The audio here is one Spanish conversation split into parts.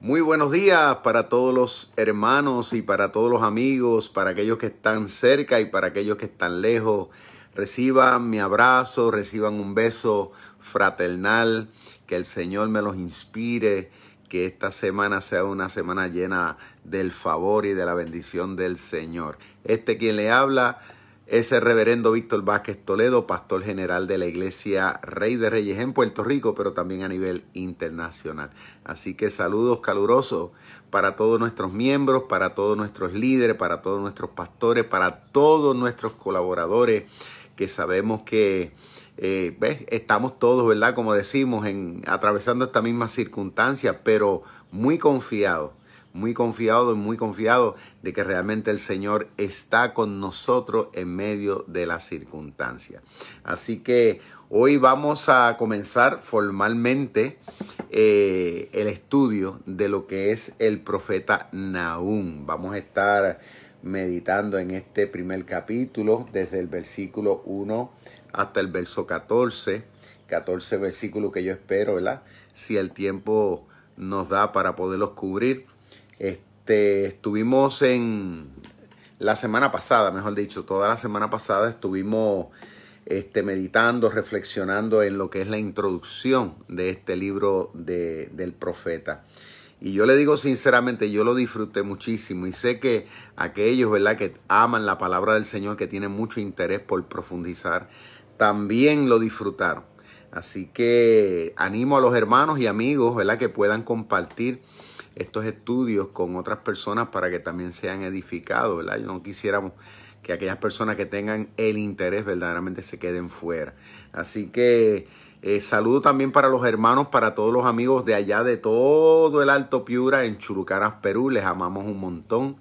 Muy buenos días para todos los hermanos y para todos los amigos, para aquellos que están cerca y para aquellos que están lejos. Reciban mi abrazo, reciban un beso fraternal, que el Señor me los inspire, que esta semana sea una semana llena del favor y de la bendición del Señor. Este quien le habla es el reverendo Víctor Vázquez Toledo, pastor general de la iglesia Rey de Reyes en Puerto Rico, pero también a nivel internacional. Así que saludos calurosos para todos nuestros miembros, para todos nuestros líderes, para todos nuestros pastores, para todos nuestros colaboradores, que sabemos que eh, estamos todos, ¿verdad? Como decimos, en, atravesando esta misma circunstancia, pero muy confiados muy confiado y muy confiado de que realmente el Señor está con nosotros en medio de las circunstancias. Así que hoy vamos a comenzar formalmente eh, el estudio de lo que es el profeta Nahum. Vamos a estar meditando en este primer capítulo desde el versículo 1 hasta el verso 14. 14 versículos que yo espero, ¿verdad? Si el tiempo nos da para poderlos cubrir. Este, estuvimos en la semana pasada, mejor dicho, toda la semana pasada estuvimos este, meditando, reflexionando en lo que es la introducción de este libro de, del profeta. Y yo le digo sinceramente, yo lo disfruté muchísimo y sé que aquellos, ¿verdad?, que aman la palabra del Señor, que tienen mucho interés por profundizar, también lo disfrutaron. Así que animo a los hermanos y amigos, ¿verdad?, que puedan compartir estos estudios con otras personas para que también sean edificados, ¿verdad? Yo no quisiéramos que aquellas personas que tengan el interés verdaderamente se queden fuera. Así que eh, saludo también para los hermanos, para todos los amigos de allá de todo el Alto Piura en Churucaras, Perú. Les amamos un montón.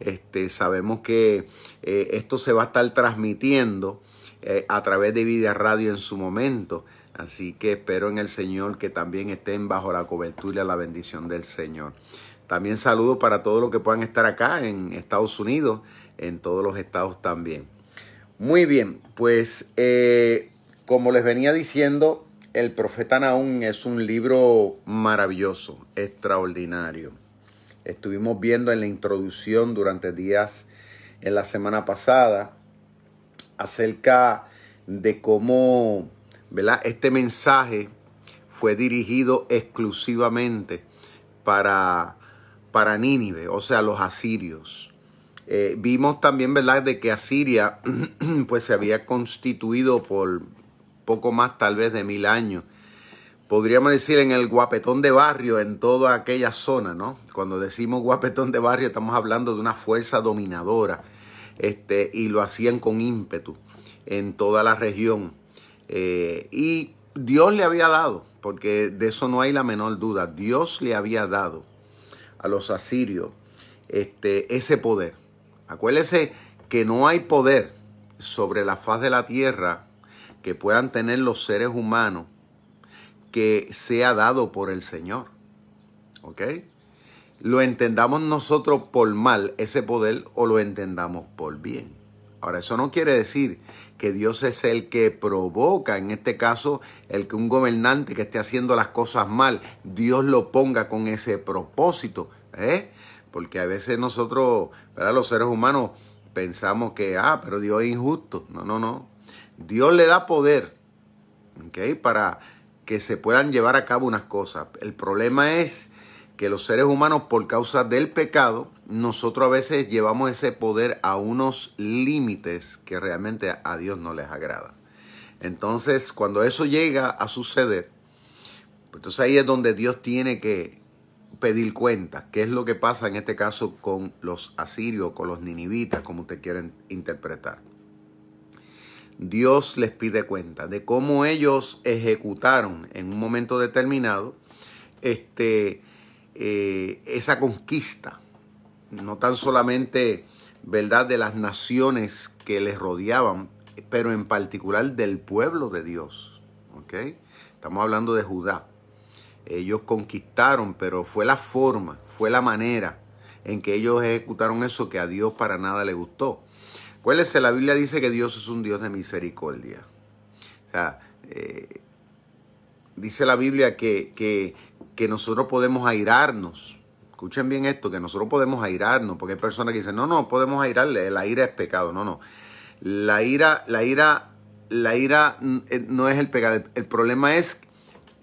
Este, sabemos que eh, esto se va a estar transmitiendo eh, a través de Vida Radio en su momento. Así que espero en el Señor que también estén bajo la cobertura y la bendición del Señor. También saludo para todos los que puedan estar acá en Estados Unidos, en todos los estados también. Muy bien, pues eh, como les venía diciendo, el profeta Naúm es un libro maravilloso, extraordinario. Estuvimos viendo en la introducción durante días en la semana pasada acerca de cómo este mensaje fue dirigido exclusivamente para, para Nínive, o sea, los asirios. Eh, vimos también, ¿verdad?, de que Asiria pues se había constituido por poco más tal vez de mil años. Podríamos decir en el guapetón de barrio, en toda aquella zona, ¿no? Cuando decimos guapetón de barrio estamos hablando de una fuerza dominadora este, y lo hacían con ímpetu en toda la región. Eh, y Dios le había dado, porque de eso no hay la menor duda, Dios le había dado a los asirios este, ese poder. Acuérdese que no hay poder sobre la faz de la tierra que puedan tener los seres humanos que sea dado por el Señor. ¿Ok? Lo entendamos nosotros por mal, ese poder, o lo entendamos por bien. Ahora, eso no quiere decir que Dios es el que provoca, en este caso, el que un gobernante que esté haciendo las cosas mal, Dios lo ponga con ese propósito. ¿eh? Porque a veces nosotros, ¿verdad? los seres humanos, pensamos que, ah, pero Dios es injusto. No, no, no. Dios le da poder ¿okay? para que se puedan llevar a cabo unas cosas. El problema es que los seres humanos, por causa del pecado, nosotros a veces llevamos ese poder a unos límites que realmente a Dios no les agrada. Entonces, cuando eso llega a suceder, pues entonces ahí es donde Dios tiene que pedir cuenta. ¿Qué es lo que pasa en este caso con los asirios, con los ninivitas, como ustedes quieren interpretar? Dios les pide cuenta de cómo ellos ejecutaron en un momento determinado este, eh, esa conquista no tan solamente, ¿verdad?, de las naciones que les rodeaban, pero en particular del pueblo de Dios. ¿Ok? Estamos hablando de Judá. Ellos conquistaron, pero fue la forma, fue la manera en que ellos ejecutaron eso que a Dios para nada le gustó. Acuérdense, la Biblia dice que Dios es un Dios de misericordia. O sea, eh, dice la Biblia que, que que nosotros podemos airarnos. Escuchen bien esto, que nosotros podemos airarnos, porque hay personas que dicen, no, no, podemos airarle, la ira es pecado. No, no. La ira, la ira, la ira eh, no es el pecado. El, problema es,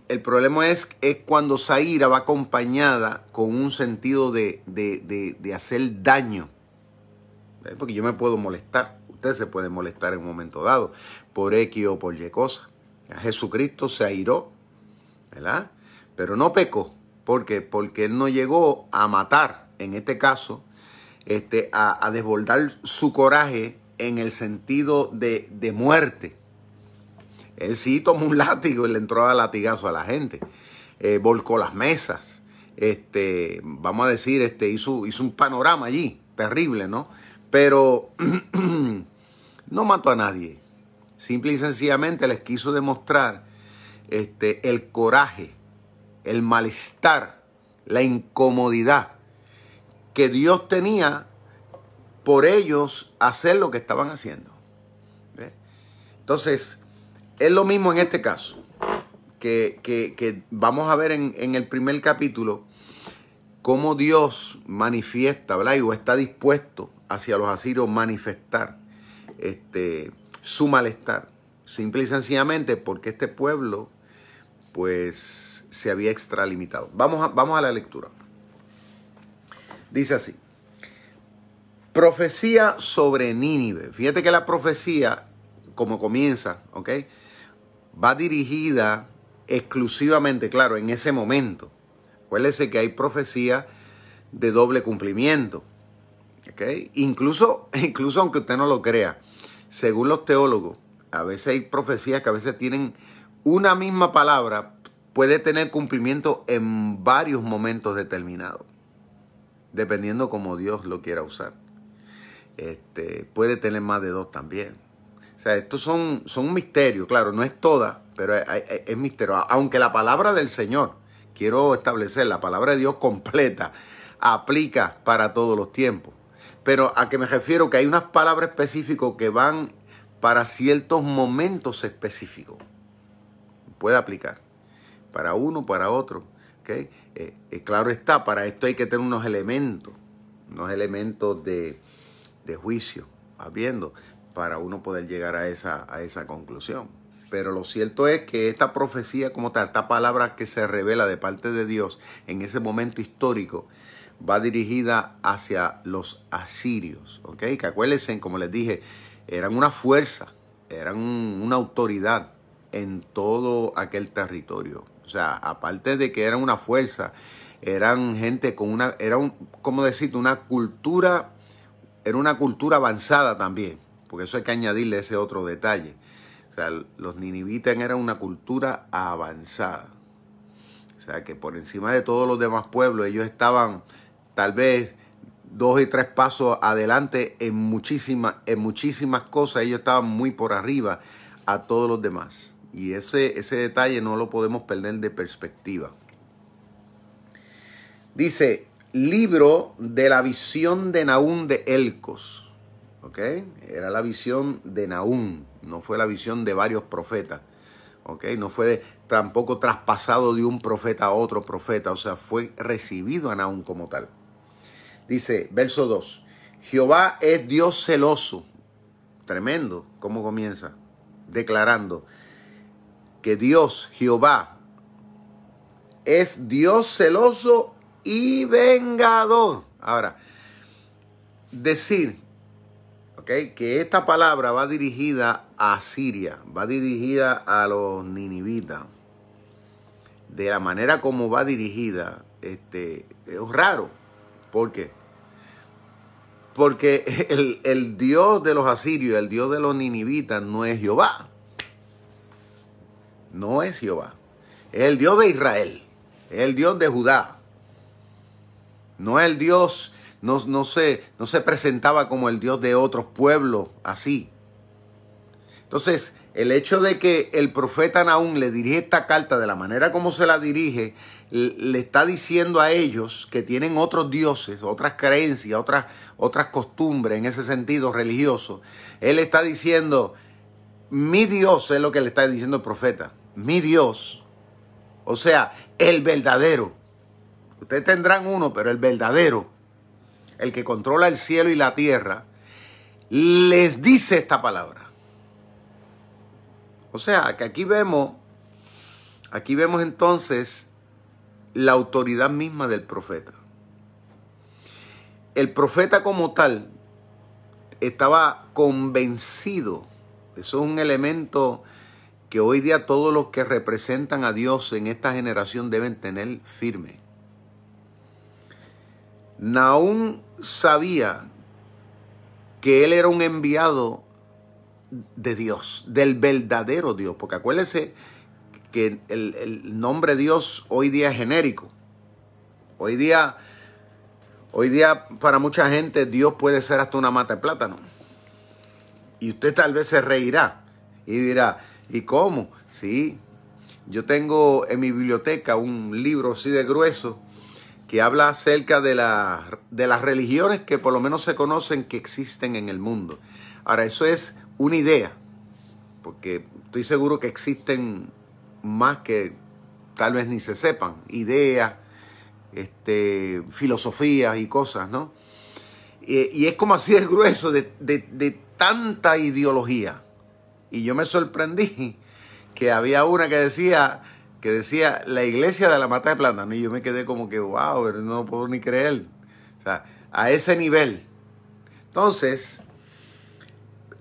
el problema es, es cuando esa ira va acompañada con un sentido de, de, de hacer daño. Porque yo me puedo molestar. Usted se puede molestar en un momento dado por X o por Y cosa. Jesucristo se airó, ¿verdad? Pero no pecó. ¿Por qué? Porque él no llegó a matar, en este caso, este, a, desbordar su coraje en el sentido de, de, muerte. Él sí tomó un látigo y le entró a latigazo a la gente. Eh, volcó las mesas. Este, vamos a decir, este, hizo, hizo un panorama allí, terrible, ¿no? Pero no mató a nadie. Simple y sencillamente les quiso demostrar este, el coraje, el malestar, la incomodidad que Dios tenía por ellos hacer lo que estaban haciendo. Entonces, es lo mismo en este caso, que, vamos a ver en, en, el primer capítulo cómo Dios manifiesta, ¿verdad? O está dispuesto hacia los asirios manifestar este, su malestar. Simple y sencillamente porque este pueblo pues se había extralimitado. Vamos a, vamos a la lectura. Dice así. Profecía sobre Nínive. Fíjate que la profecía, como comienza, ¿ok? Va dirigida exclusivamente, claro, en ese momento. Acuérdese que hay profecía de doble cumplimiento. Incluso, incluso aunque usted no lo crea, según los teólogos, a veces hay profecías que a veces tienen una misma palabra, puede tener cumplimiento en varios momentos determinados, dependiendo como Dios lo quiera usar. Este, puede tener más de dos también. O sea, estos son, son un misterio, claro, no es toda, pero es, es misterio. Aunque la palabra del Señor, quiero establecer, la palabra de Dios completa, aplica para todos los tiempos. Pero a que me refiero que hay unas palabras específicas que van para ciertos momentos específicos. Puede aplicar. Para uno, para otro. Eh, eh, claro está, para esto hay que tener unos elementos. Unos elementos de, de juicio. ¿Vas viendo? Para uno poder llegar a esa, a esa conclusión. Pero lo cierto es que esta profecía como tal, esta palabra que se revela de parte de Dios en ese momento histórico, va dirigida hacia los asirios, ¿ok? Que acuérdense, como les dije, eran una fuerza, eran una autoridad en todo aquel territorio. O sea, aparte de que eran una fuerza, eran gente con una, era un, como decirte, una cultura, era una cultura avanzada también, porque eso hay que añadirle ese otro detalle. O sea, los ninivitas eran una cultura avanzada. O sea, que por encima de todos los demás pueblos, ellos estaban tal vez dos y tres pasos adelante en muchísimas, en muchísimas cosas. Ellos estaban muy por arriba a todos los demás. Y ese, ese detalle no lo podemos perder de perspectiva. Dice, libro de la visión de Naún de Elcos. ¿Ok? Era la visión de Naún, no fue la visión de varios profetas. ¿Ok? No fue tampoco traspasado de un profeta a otro profeta. O sea, fue recibido a Naún como tal. Dice, verso 2, Jehová es Dios celoso. Tremendo, ¿cómo comienza? Declarando que Dios, Jehová, es Dios celoso y vengador. Ahora, decir que esta palabra va dirigida a Siria, va dirigida a los ninivitas, de la manera como va dirigida, este, es raro. ¿Por qué? Porque el, Dios de los asirios, el Dios de los ninivitas no es Jehová. No es Jehová. Es el Dios de Israel. Es el Dios de Judá. No es el Dios, no, no, se, no se presentaba como el Dios de otros pueblos así. Entonces, el hecho de que el profeta Naúm le dirige esta carta de la manera como se la dirige, le está diciendo a ellos que tienen otros dioses, otras creencias, otras, otras costumbres en ese sentido religioso. Él está diciendo, mi Dios es lo que le está diciendo el profeta, mi Dios. O sea, el verdadero. Ustedes tendrán uno, pero el verdadero, el que controla el cielo y la tierra, les dice esta palabra. O sea, que aquí vemos, aquí vemos entonces la autoridad misma del profeta. El profeta como tal estaba convencido, eso es un elemento que hoy día todos los que representan a Dios en esta generación deben tener firme. Naún sabía que él era un enviado de Dios, del verdadero Dios, porque acuérdense que el, nombre Dios hoy día es genérico. Hoy día, hoy día para mucha gente Dios puede ser hasta una mata de plátano. Y usted tal vez se reirá y dirá, ¿y cómo? Sí, yo tengo en mi biblioteca un libro así de grueso que habla acerca de, de las religiones que por lo menos se conocen que existen en el mundo. Ahora, eso es una idea, porque estoy seguro que existen más que tal vez ni se sepan, ideas, este, filosofías y cosas, ¿no? Y, es como así el grueso de, de tanta ideología. Y yo me sorprendí que había una que decía que decía la iglesia de la mata de plátano. Y yo me quedé como que, wow, no puedo ni creer. O sea, a ese nivel. Entonces,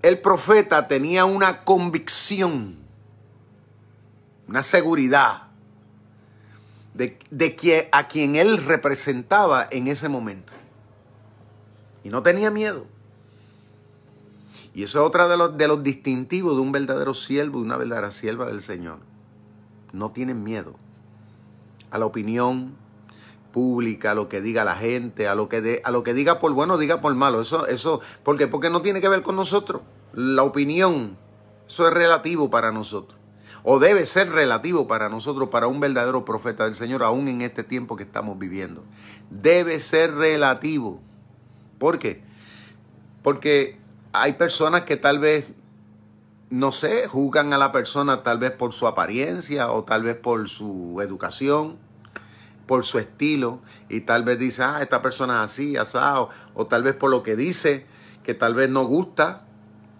el profeta tenía una convicción, una seguridad de, de a quien él representaba en ese momento. Y no tenía miedo. Y eso es otra de los, de los distintivos de un verdadero siervo y una verdadera sierva del Señor no tienen miedo a la opinión pública, a lo que diga la gente, a lo que, de, a lo que diga por bueno, diga por malo. Eso, eso, ¿por qué? Porque no tiene que ver con nosotros. La opinión, eso es relativo para nosotros. O debe ser relativo para nosotros, para un verdadero profeta del Señor, aún en este tiempo que estamos viviendo. Debe ser relativo. ¿Por qué? Porque hay personas que tal vez no sé, juzgan a la persona tal vez por su apariencia o tal vez por su educación, por su estilo, y tal vez dice, ah, esta persona es así, asado, o tal vez por lo que dice, que tal vez no gusta,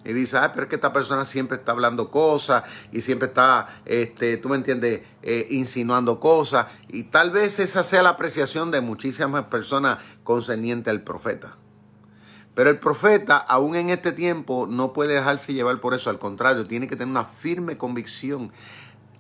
y dice, ah, pero es que esta persona siempre está hablando cosas y siempre está, este, tú me entiendes, eh, insinuando cosas, y tal vez esa sea la apreciación de muchísimas personas concerniente al profeta. Pero el profeta, aún en este tiempo, no puede dejarse llevar por eso. Al contrario, tiene que tener una firme convicción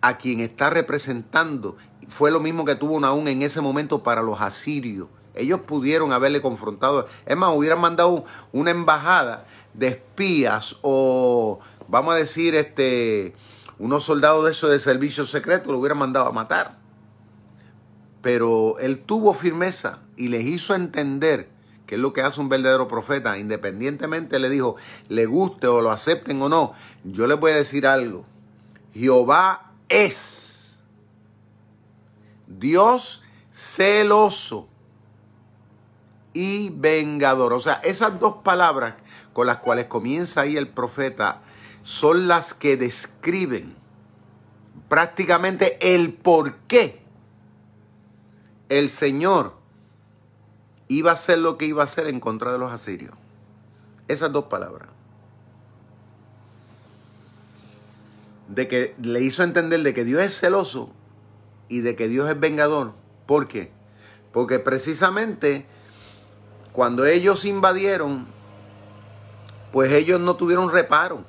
a quien está representando. Fue lo mismo que tuvo aún en ese momento para los asirios. Ellos pudieron haberle confrontado. Es más, hubieran mandado una embajada de espías o, vamos a decir, este, unos soldados de esos de servicio secreto, lo hubieran mandado a matar. Pero él tuvo firmeza y les hizo entender que es lo que hace un verdadero profeta, independientemente le dijo, le guste o lo acepten o no, yo les voy a decir algo. Jehová es Dios celoso y vengador. O sea, esas dos palabras con las cuales comienza ahí el profeta son las que describen prácticamente el por qué el Señor iba a hacer lo que iba a hacer en contra de los asirios. Esas dos palabras. De que le hizo entender de que Dios es celoso y de que Dios es vengador. ¿Por qué? Porque precisamente cuando ellos invadieron, pues ellos no tuvieron reparo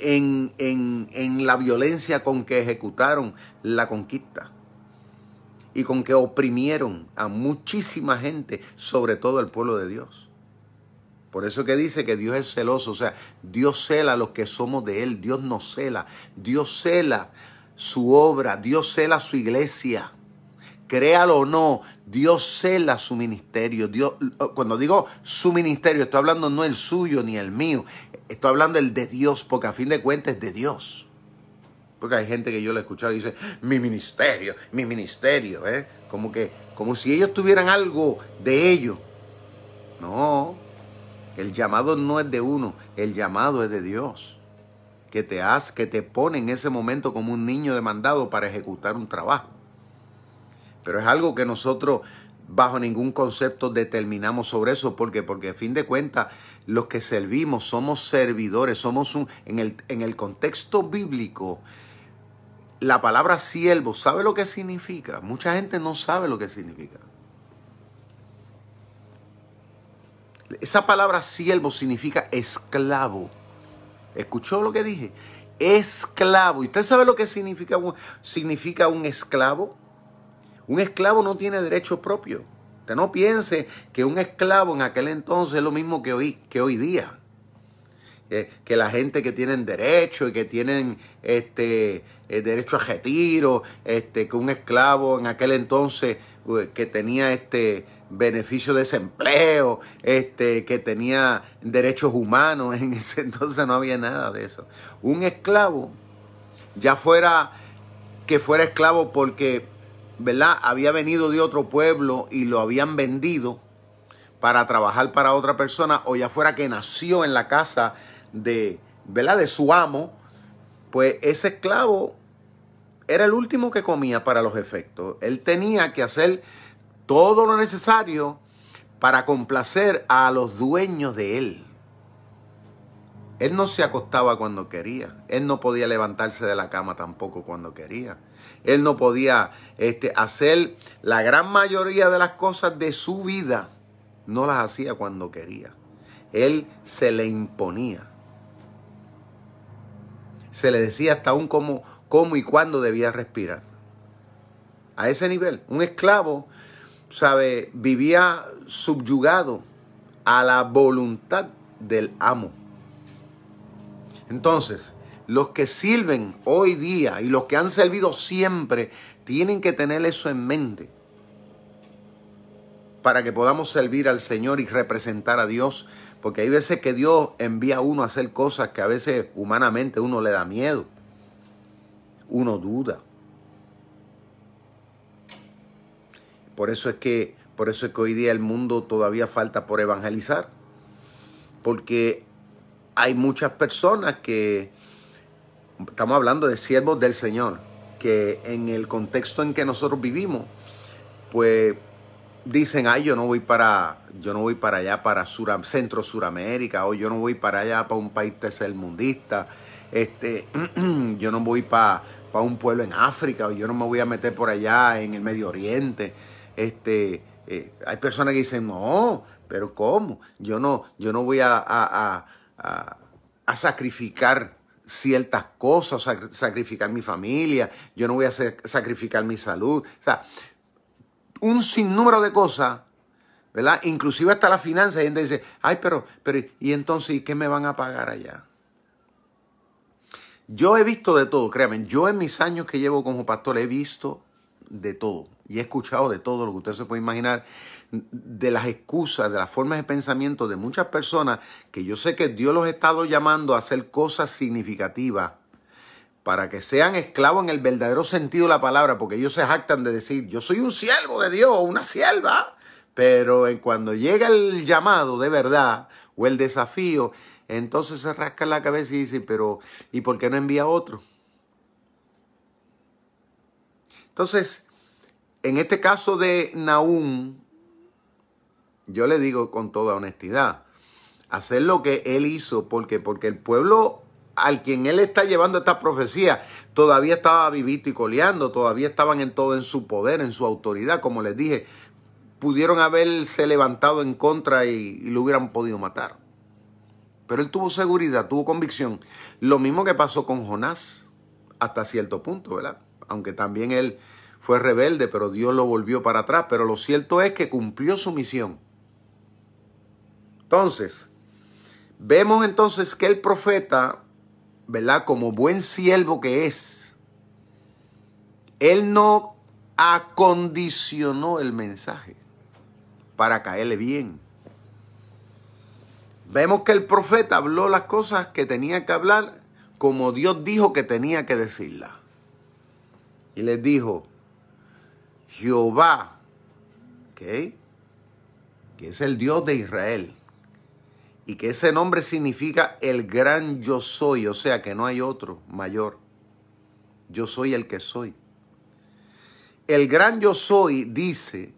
en, en, en la violencia con que ejecutaron la conquista y con que oprimieron a muchísima gente, sobre todo al pueblo de Dios. Por eso que dice que Dios es celoso, o sea, Dios cela a los que somos de Él, Dios nos cela, Dios cela su obra, Dios cela su iglesia. Créalo o no, Dios cela su ministerio. Dios, cuando digo su ministerio, estoy hablando no el suyo ni el mío, estoy hablando el de Dios, porque a fin de cuentas es de Dios. Porque hay gente que yo le he escuchado y dice, mi ministerio, mi ministerio, ¿eh? Como que, como si ellos tuvieran algo de ellos. No, el llamado no es de uno, el llamado es de Dios. Que te hace, que te pone en ese momento como un niño demandado para ejecutar un trabajo. pero es algo que nosotros bajo ningún concepto determinamos sobre eso. ¿Por qué? Porque a fin de cuentas, los que servimos somos servidores, somos un, en el, en el contexto bíblico, la palabra siervo, ¿sabe lo que significa? Mucha gente no sabe lo que significa. Esa palabra siervo significa esclavo. ¿Escuchó lo que dije? Esclavo. ¿Y usted sabe lo que significa un, significa un esclavo? Un esclavo no tiene derecho propio. Usted no piense que un esclavo en aquel entonces es lo mismo que hoy, que hoy día. Eh, que la gente que tienen derecho y que tienen este, eh, derecho a retiro, este, que un esclavo en aquel entonces eh, que tenía este beneficio de desempleo, este, que tenía derechos humanos, en ese entonces no había nada de eso. Un esclavo, ya fuera que fuera esclavo porque, ¿verdad? Había venido de otro pueblo y lo habían vendido para trabajar para otra persona, o ya fuera que nació en la casa de, ¿verdad? De su amo, pues ese esclavo era el último que comía para los efectos. Él tenía que hacer todo lo necesario para complacer a los dueños de él. Él no se acostaba cuando quería. Él no podía levantarse de la cama tampoco cuando quería. Él no podía este, hacer la gran mayoría de las cosas de su vida. No las hacía cuando quería. Él se le imponía. Se le decía hasta aún cómo, cómo y cuándo debía respirar. A ese nivel. Un esclavo sabe, vivía subyugado a la voluntad del amo. Entonces, los que sirven hoy día y los que han servido siempre tienen que tener eso en mente para que podamos servir al Señor y representar a Dios. Porque hay veces que Dios envía a uno a hacer cosas que a veces humanamente uno le da miedo. Uno duda. Por eso es que, por eso es que hoy día el mundo todavía falta por evangelizar. Porque hay muchas personas que, estamos hablando de siervos del Señor, que en el contexto en que nosotros vivimos, pues dicen, ay, yo no voy para, yo no voy para allá, para Centro Suramérica, o yo no voy para allá, para un país tercermundista, este, yo no voy para, para un pueblo en África, o yo no me voy a meter por allá en el Medio Oriente. Este, eh, hay personas que dicen, no, pero ¿cómo? Yo no, yo no voy a, a, a, sacrificar ciertas cosas, sacrificar mi familia, yo no voy a sacrificar mi salud. O sea, un sinnúmero de cosas, ¿verdad? Inclusive hasta la finanza, y gente dice, ay, pero, pero, ¿y entonces qué me van a pagar allá? Yo he visto de todo, créanme, yo en mis años que llevo como pastor he visto de todo y he escuchado de todo lo que usted se puede imaginar, de las excusas, de las formas de pensamiento de muchas personas que yo sé que Dios los ha estado llamando a hacer cosas significativas para que sean esclavos en el verdadero sentido de la palabra, porque ellos se jactan de decir, yo soy un siervo de Dios, una sierva, pero cuando llega el llamado de verdad o el desafío, entonces se rasca la cabeza y dice, pero ¿y por qué no envía otro? Entonces, en este caso de Naúm, yo le digo con toda honestidad, hacer lo que él hizo, porque, porque el pueblo al quien él está llevando esta profecía todavía estaba vivito y coleando, todavía estaban en todo en su poder, en su autoridad, como les dije, pudieron haberse levantado en contra y, y lo hubieran podido matar. Pero él tuvo seguridad, tuvo convicción. Lo mismo que pasó con Jonás, hasta cierto punto, ¿verdad? Aunque también él fue rebelde, pero Dios lo volvió para atrás. Pero lo cierto es que cumplió su misión. Entonces, vemos entonces que el profeta, ¿verdad? Como buen siervo que es, él no acondicionó el mensaje para caerle bien. Vemos que el profeta habló las cosas que tenía que hablar como Dios dijo que tenía que decirlas. Y les dijo, Jehová, que es el Dios de Israel, y que ese nombre significa el gran yo soy, o sea que no hay otro mayor. Yo soy el que soy. el gran yo soy dice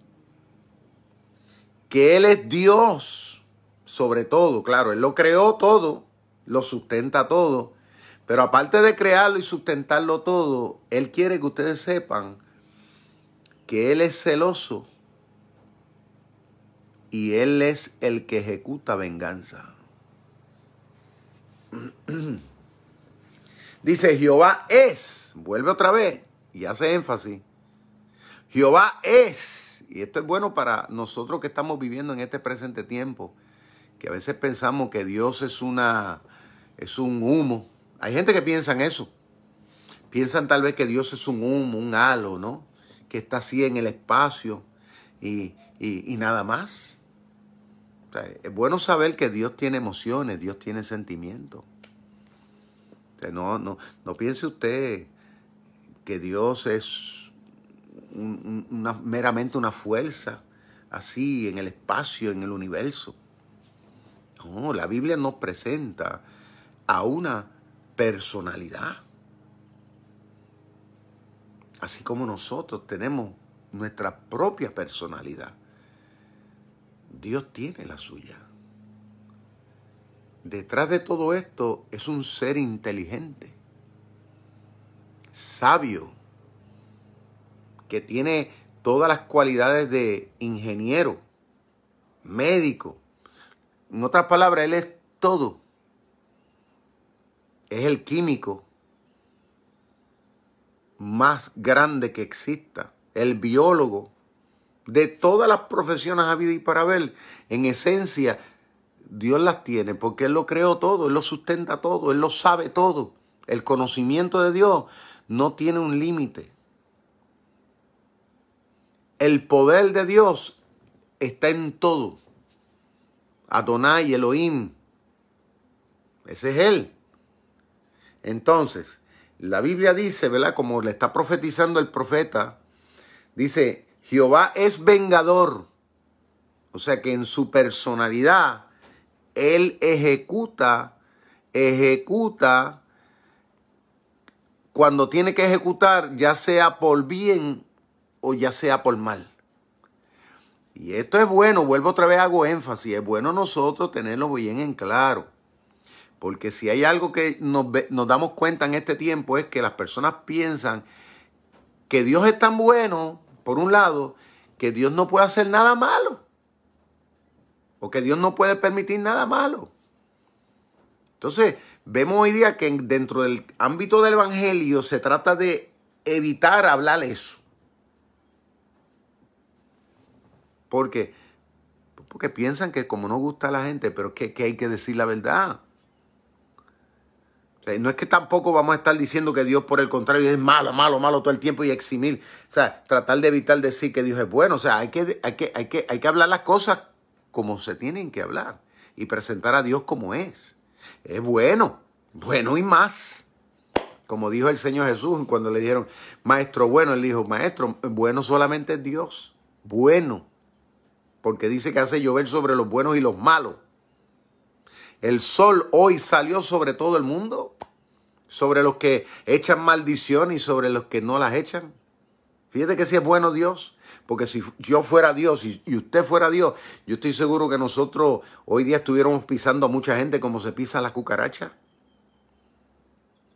que Él es Dios sobre todo, claro, Él lo creó todo, lo sustenta todo, pero aparte de crearlo y sustentarlo todo, Él quiere que ustedes sepan que Él es celoso y Él es el que ejecuta venganza. Dice, Jehová es, vuelve otra vez y hace énfasis. Jehová es, y esto es bueno para nosotros que estamos viviendo en este presente tiempo, que a veces pensamos que Dios es una es un humo. Hay gente que piensa en eso. Piensan tal vez que Dios es un humo, un halo, ¿no? Que está así en el espacio y, y nada más. Es bueno saber que Dios tiene emociones, Dios tiene sentimientos. No, no, no piense usted que Dios es meramente una fuerza así en el espacio, en el universo. No, la Biblia nos presenta a una personalidad. Así como nosotros tenemos nuestra propia personalidad. Dios tiene la suya. Detrás de todo esto es un ser inteligente, sabio, que tiene todas las cualidades de ingeniero, médico. En otras palabras, él es todo. Es el químico más grande que exista, el biólogo, de todas las profesiones a vida y para ver, en esencia, Dios las tiene porque Él lo creó todo, Él lo sustenta todo, Él lo sabe todo. El conocimiento de Dios no tiene un límite. El poder de Dios está en todo. Adonai, Elohim. Ese es Él. Entonces, la Biblia dice, ¿verdad? Como le está profetizando el profeta, dice, Jehová es vengador. O sea que en su personalidad, él ejecuta, ejecuta cuando tiene que ejecutar, ya sea por bien o ya sea por mal. Y esto es bueno, vuelvo otra vez, hago énfasis, es bueno nosotros tenerlo bien en claro. Porque si hay algo que nos, nos damos cuenta en este tiempo es que las personas piensan que Dios es tan bueno, por un lado, que Dios no puede hacer nada malo. Porque Dios no puede permitir nada malo. Entonces, vemos hoy día que dentro del ámbito del Evangelio se trata de evitar hablar eso. ¿Por qué? Porque piensan que como no gusta a la gente, pero que, que hay que decir la verdad. No es que tampoco vamos a estar diciendo que Dios, por el contrario, es malo, malo, malo todo el tiempo y eximir. O sea, tratar de evitar decir que Dios es bueno. O sea, hay que, hay que, hay que, hay que hablar las cosas como se tienen que hablar y presentar a Dios como es. Es bueno, bueno y más. Como dijo el Señor Jesús cuando le dijeron, maestro bueno, él dijo, maestro, bueno solamente es Dios, bueno, porque dice que hace llover sobre los buenos y los malos. El sol hoy salió sobre todo el mundo, sobre los que echan maldición y sobre los que no las echan. Fíjate que si es bueno Dios. Porque si yo fuera Dios y, usted fuera Dios, yo estoy seguro que nosotros hoy día estuviéramos pisando a mucha gente como se pisa la cucaracha.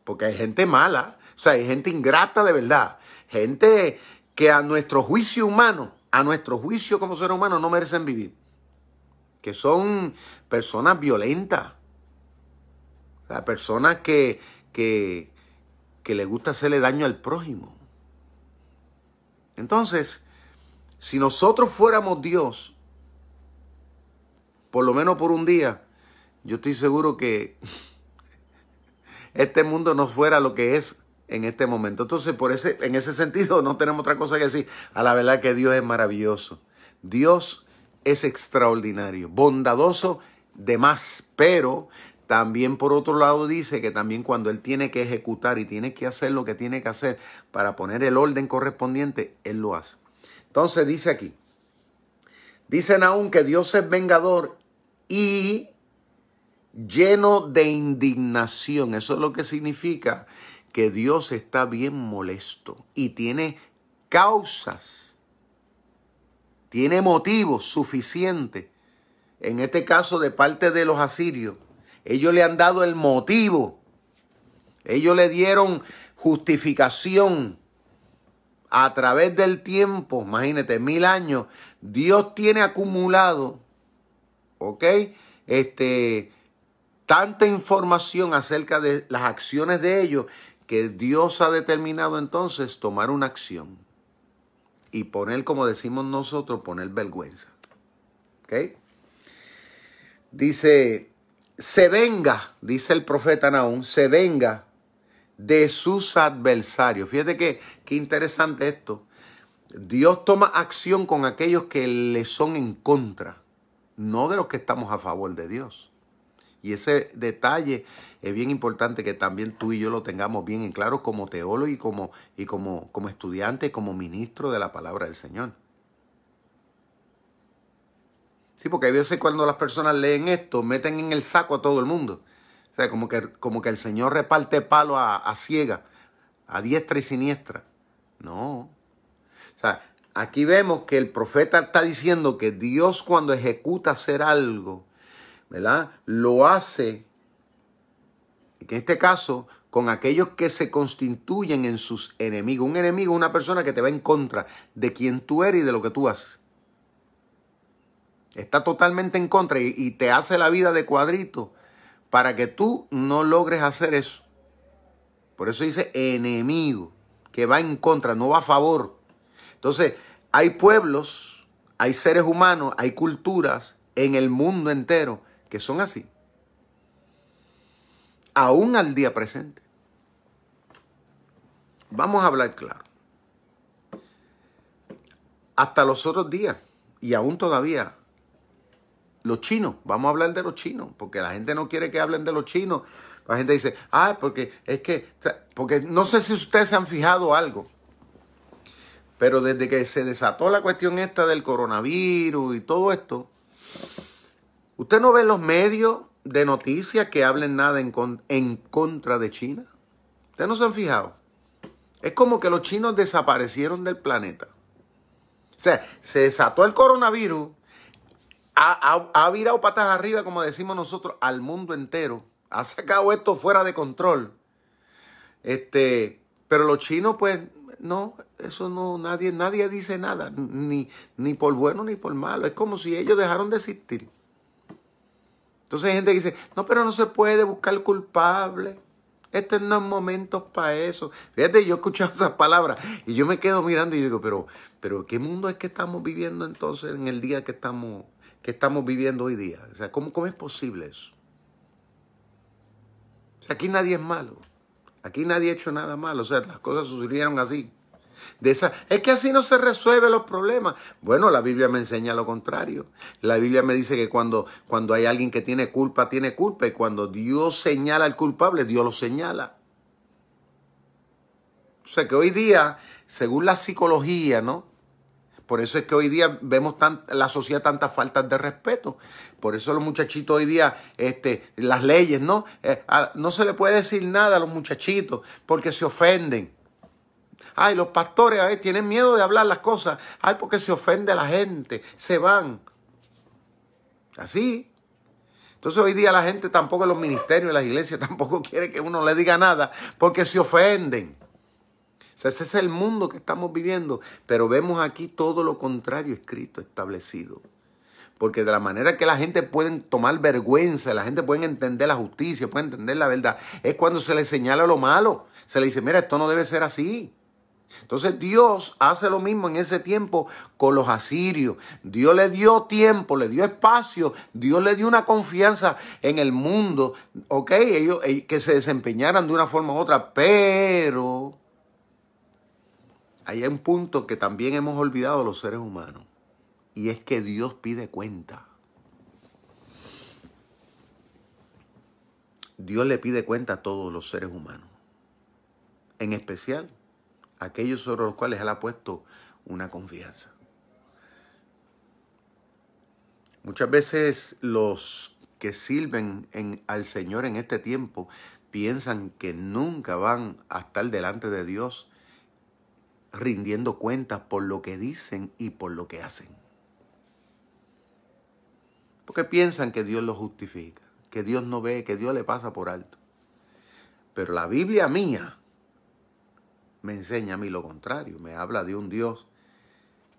Porque hay gente mala, o sea, hay gente ingrata de verdad. Gente que a nuestro juicio humano, a nuestro juicio como ser humano, no merecen vivir. Que son personas violentas. O sea, personas que, que, que le gusta hacerle daño al prójimo. Entonces, si nosotros fuéramos Dios, por lo menos por un día, yo estoy seguro que este mundo no fuera lo que es en este momento. Entonces, por ese, en ese sentido, no tenemos otra cosa que decir. A la verdad que Dios es maravilloso. Dios es extraordinario, bondadoso de más, pero también por otro lado dice que también cuando Él tiene que ejecutar y tiene que hacer lo que tiene que hacer para poner el orden correspondiente, Él lo hace. Entonces dice aquí, dicen aún que Dios es vengador y lleno de indignación. Eso es lo que significa que Dios está bien molesto y tiene causas, tiene motivos suficientes, en este caso de parte de los asirios, ellos le han dado el motivo, ellos le dieron justificación a través del tiempo, imagínate, mil años, Dios tiene acumulado, ¿ok? Este, tanta información acerca de las acciones de ellos que Dios ha determinado entonces tomar una acción y poner, como decimos nosotros, poner vergüenza. ¿Ok? Dice, se venga, dice el profeta Naúm, se venga de sus adversarios. Fíjate que, qué interesante esto. Dios toma acción con aquellos que le son en contra, no de los que estamos a favor de Dios. Y ese detalle es bien importante que también tú y yo lo tengamos bien en claro como teólogo y como, y como, como estudiante, como ministro de la palabra del Señor. Sí, porque hay veces cuando las personas leen esto, meten en el saco a todo el mundo. O sea, como que, como que el Señor reparte palo a, a ciega, a diestra y siniestra. No. O sea, aquí vemos que el profeta está diciendo que Dios cuando ejecuta hacer algo, ¿verdad? Lo hace, en este caso, con aquellos que se constituyen en sus enemigos. Un enemigo es una persona que te va en contra de quien tú eres y de lo que tú haces. Está totalmente en contra y, y te hace la vida de cuadrito para que tú no logres hacer eso. Por eso dice enemigo, que va en contra, no va a favor. Entonces, hay pueblos, hay seres humanos, hay culturas en el mundo entero que son así. Aún al día presente. Vamos a hablar claro. Hasta los otros días, y aún todavía, los chinos, vamos a hablar de los chinos, porque la gente no quiere que hablen de los chinos. La gente dice, ah, porque es que, porque no sé si ustedes se han fijado algo, pero desde que se desató la cuestión esta del coronavirus y todo esto, ¿Usted no ve los medios de noticias que hablen nada en, en contra de China? ¿Ustedes no se han fijado? Es como que los chinos desaparecieron del planeta. O sea, se desató el coronavirus, ha, ha, virado patas arriba, como decimos nosotros, al mundo entero. Ha sacado esto fuera de control. Este, pero los chinos, pues, no, eso no, nadie, nadie dice nada, ni, ni por bueno ni por malo. Es como si ellos dejaron de existir. Entonces hay gente que dice, no, pero no se puede buscar culpable. Este no es momento para eso. Fíjate, yo he escuchado esas palabras y yo me quedo mirando y digo, pero, pero ¿qué mundo es que estamos viviendo entonces en el día que estamos, que estamos viviendo hoy día? O sea, ¿cómo, ¿cómo es posible eso? O sea, aquí nadie es malo. Aquí nadie ha hecho nada malo. O sea, las cosas sucedieron así esa, es que así no se resuelven los problemas. Bueno, la Biblia me enseña lo contrario. La Biblia me dice que cuando, cuando hay alguien que tiene culpa, tiene culpa. Y cuando Dios señala al culpable, Dios lo señala. O sea que hoy día, según la psicología, ¿no? Por eso es que hoy día vemos tan, la sociedad tantas faltas de respeto. Por eso los muchachitos hoy día, este, las leyes, ¿no? Eh, no se le puede decir nada a los muchachitos porque se ofenden. Ay, los pastores ay, tienen miedo de hablar las cosas. Ay, porque se ofende la gente. Se van. Así. Entonces hoy día la gente tampoco los ministerios, las iglesias, tampoco quiere que uno le diga nada porque se ofenden. ese es el mundo que estamos viviendo. Pero vemos aquí todo lo contrario escrito, establecido. Porque de la manera que la gente puede tomar vergüenza, la gente puede entender la justicia, puede entender la verdad, es cuando se le señala lo malo. Se le dice, mira, esto no debe ser así. Entonces Dios hace lo mismo en ese tiempo con los asirios. Dios le dio tiempo, le dio espacio, Dios le dio una confianza en el mundo, ok, ellos que se desempeñaran de una forma u otra, pero hay un punto que también hemos olvidado los seres humanos y es que Dios pide cuenta. Dios le pide cuenta a todos los seres humanos, en especial aquellos sobre los cuales Él ha puesto una confianza. Muchas veces los que sirven al Señor en este tiempo piensan que nunca van a estar delante de Dios rindiendo cuentas por lo que dicen y por lo que hacen. Porque piensan que Dios los justifica, que Dios no ve, que Dios le pasa por alto. Pero la Biblia mía me enseña a mí lo contrario, me habla de un Dios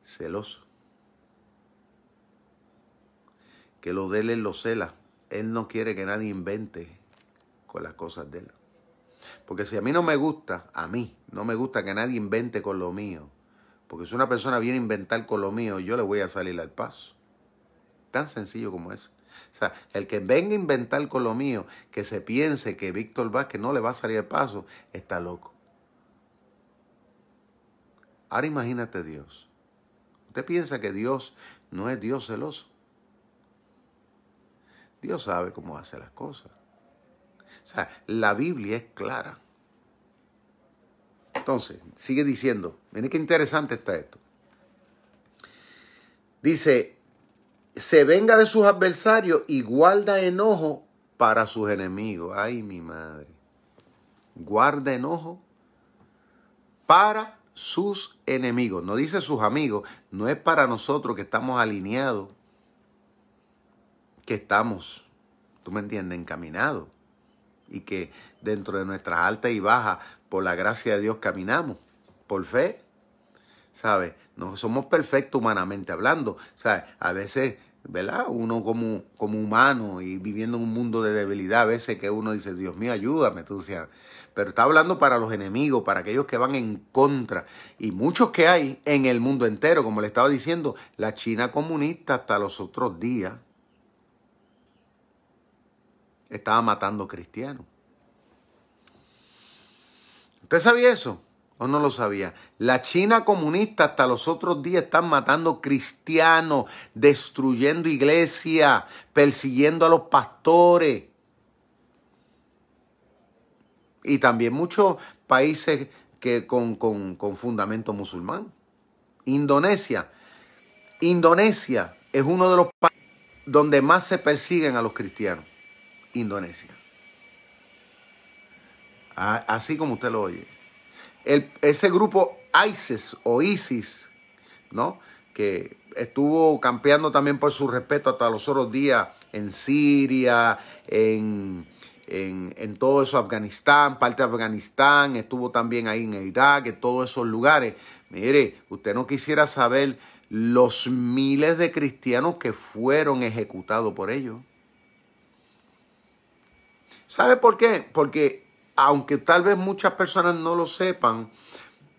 celoso. Que lo de él, lo cela. Él no quiere que nadie invente con las cosas de él. Porque si a mí no me gusta, a mí no me gusta que nadie invente con lo mío. Porque si una persona viene a inventar con lo mío, yo le voy a salir al paso. Tan sencillo como eso. O sea, el que venga a inventar con lo mío, que se piense que Víctor Vázquez no le va a salir al paso, está loco. Ahora imagínate Dios. Usted piensa que Dios no es Dios celoso. Dios sabe cómo hace las cosas. O sea, la Biblia es clara. Entonces, sigue diciendo, miren qué interesante está esto. Dice, se venga de sus adversarios y guarda enojo para sus enemigos. Ay, mi madre. Guarda enojo para sus enemigos. No dice sus amigos, no es para nosotros que estamos alineados, que estamos, tú me entiendes, encaminados y que dentro de nuestras altas y bajas, por la gracia de Dios, caminamos, por fe. ¿Sabes? No somos perfectos humanamente hablando. ¿Sabes? A veces, ¿verdad? Uno como, como humano y viviendo en un mundo de debilidad, a veces que uno dice, Dios mío, ayúdame. Tú, pero está hablando para los enemigos, para aquellos que van en contra. Y muchos que hay en el mundo entero, como le estaba diciendo, la China comunista hasta los otros días estaba matando cristianos. ¿Usted sabía eso? ¿O no lo sabía? La China comunista hasta los otros días están matando cristianos, destruyendo iglesias, persiguiendo a los pastores. Y también muchos países que con, con, con fundamento musulmán. Indonesia. Indonesia es uno de los países donde más se persiguen a los cristianos. Indonesia. Así como usted lo oye. ese grupo ISIS o ISIS, ¿no? Que estuvo campeando también por su respeto hasta los otros días en Siria, en, en, todo eso, Afganistán, parte de Afganistán, estuvo también ahí en Irak, en todos esos lugares. Mire, usted no quisiera saber los miles de cristianos que fueron ejecutados por ellos. ¿Sabe por qué? Porque aunque tal vez muchas personas no lo sepan,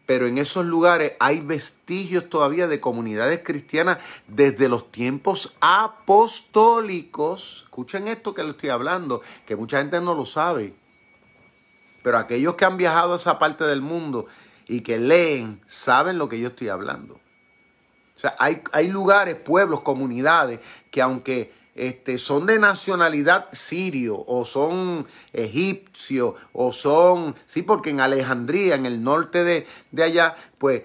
pero en esos lugares hay vestigios todavía de comunidades cristianas desde los tiempos apostólicos. Escuchen esto que le estoy hablando, que mucha gente no lo sabe. Pero aquellos que han viajado a esa parte del mundo y que leen, saben lo que yo estoy hablando. O sea, hay, hay lugares, pueblos, comunidades que aunque este, son de nacionalidad sirio o son egipcios o son, sí, porque en Alejandría, en el norte de, de allá, pues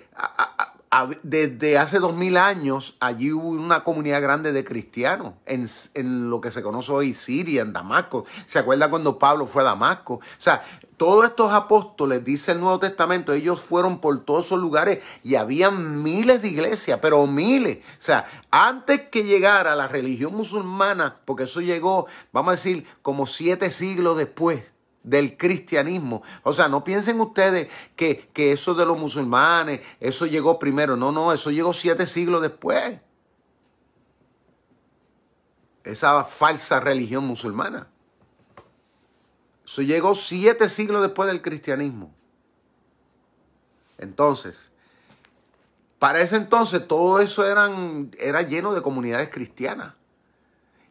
desde hace dos mil años allí hubo una comunidad grande de cristianos en, en, lo que se conoce hoy Siria, en Damasco. ¿Se acuerda cuando Pablo fue a Damasco? O sea, todos estos apóstoles, dice el Nuevo Testamento, ellos fueron por todos esos lugares y habían miles de iglesias, pero miles. O sea, antes que llegara la religión musulmana, porque eso llegó, vamos a decir, como siete siglos después del cristianismo. O sea, no piensen ustedes que, que eso de los musulmanes, eso llegó primero. No, no, eso llegó siete siglos después. Esa falsa religión musulmana. Eso llegó siete siglos después del cristianismo. Entonces, para ese entonces todo eso eran, era lleno de comunidades cristianas.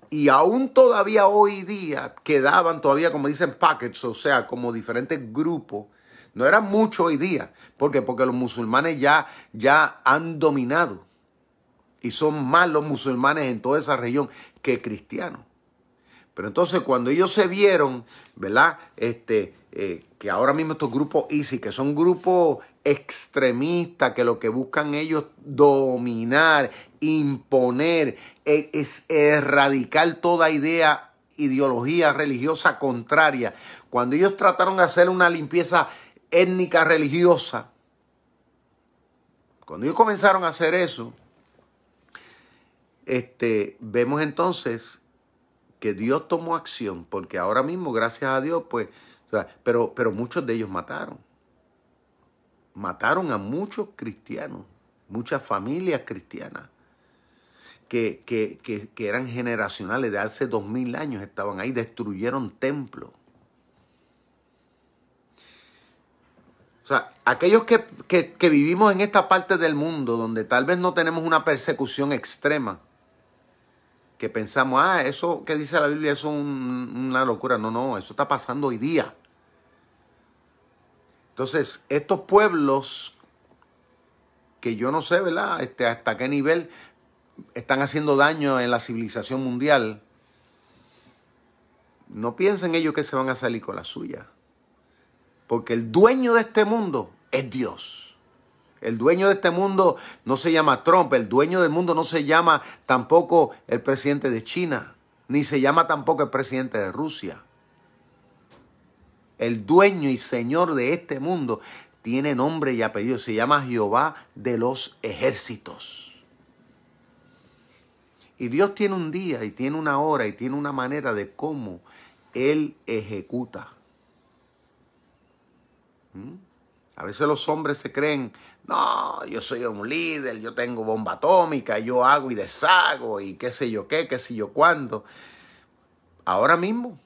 Y aún todavía hoy día quedaban todavía, como dicen, packets, o sea, como diferentes grupos. No eran muchos hoy día. ¿Por qué? Porque los musulmanes ya, ya han dominado. Y son más los musulmanes en toda esa región que cristianos. Pero entonces cuando ellos se vieron, ¿verdad? Este, eh, que ahora mismo estos grupos ISIS, que son grupos extremistas, que lo que buscan ellos dominar, imponer, e, es, erradicar toda idea, ideología religiosa contraria. Cuando ellos trataron de hacer una limpieza étnica religiosa, Cuando ellos comenzaron a hacer eso, este, vemos entonces que Dios tomó acción, porque ahora mismo, gracias a Dios, pues, pero, pero muchos de ellos mataron. Mataron a muchos cristianos, muchas familias cristianas, que, que, que eran generacionales, de hace dos mil años estaban ahí, destruyeron templos. O sea, aquellos que, que, vivimos en esta parte del mundo donde tal vez no tenemos una persecución extrema, que pensamos, ah, eso que dice la Biblia es una locura. No, no, eso está pasando hoy día. Entonces, estos pueblos que yo no sé, ¿verdad? Este, hasta qué nivel están haciendo daño en la civilización mundial, no piensen ellos que se van a salir con la suya. Porque el dueño de este mundo es Dios. El dueño de este mundo no se llama Trump, el dueño del mundo no se llama tampoco el presidente de China, ni se llama tampoco el presidente de Rusia. El dueño y señor de este mundo tiene nombre y apellido, se llama Jehová de los ejércitos. Y Dios tiene un día y tiene una hora y tiene una manera de cómo Él ejecuta. ¿Mm? A veces los hombres se creen no, yo soy un líder, yo tengo bomba atómica, yo hago y deshago y qué sé yo qué, qué sé yo cuándo. Ahora mismo,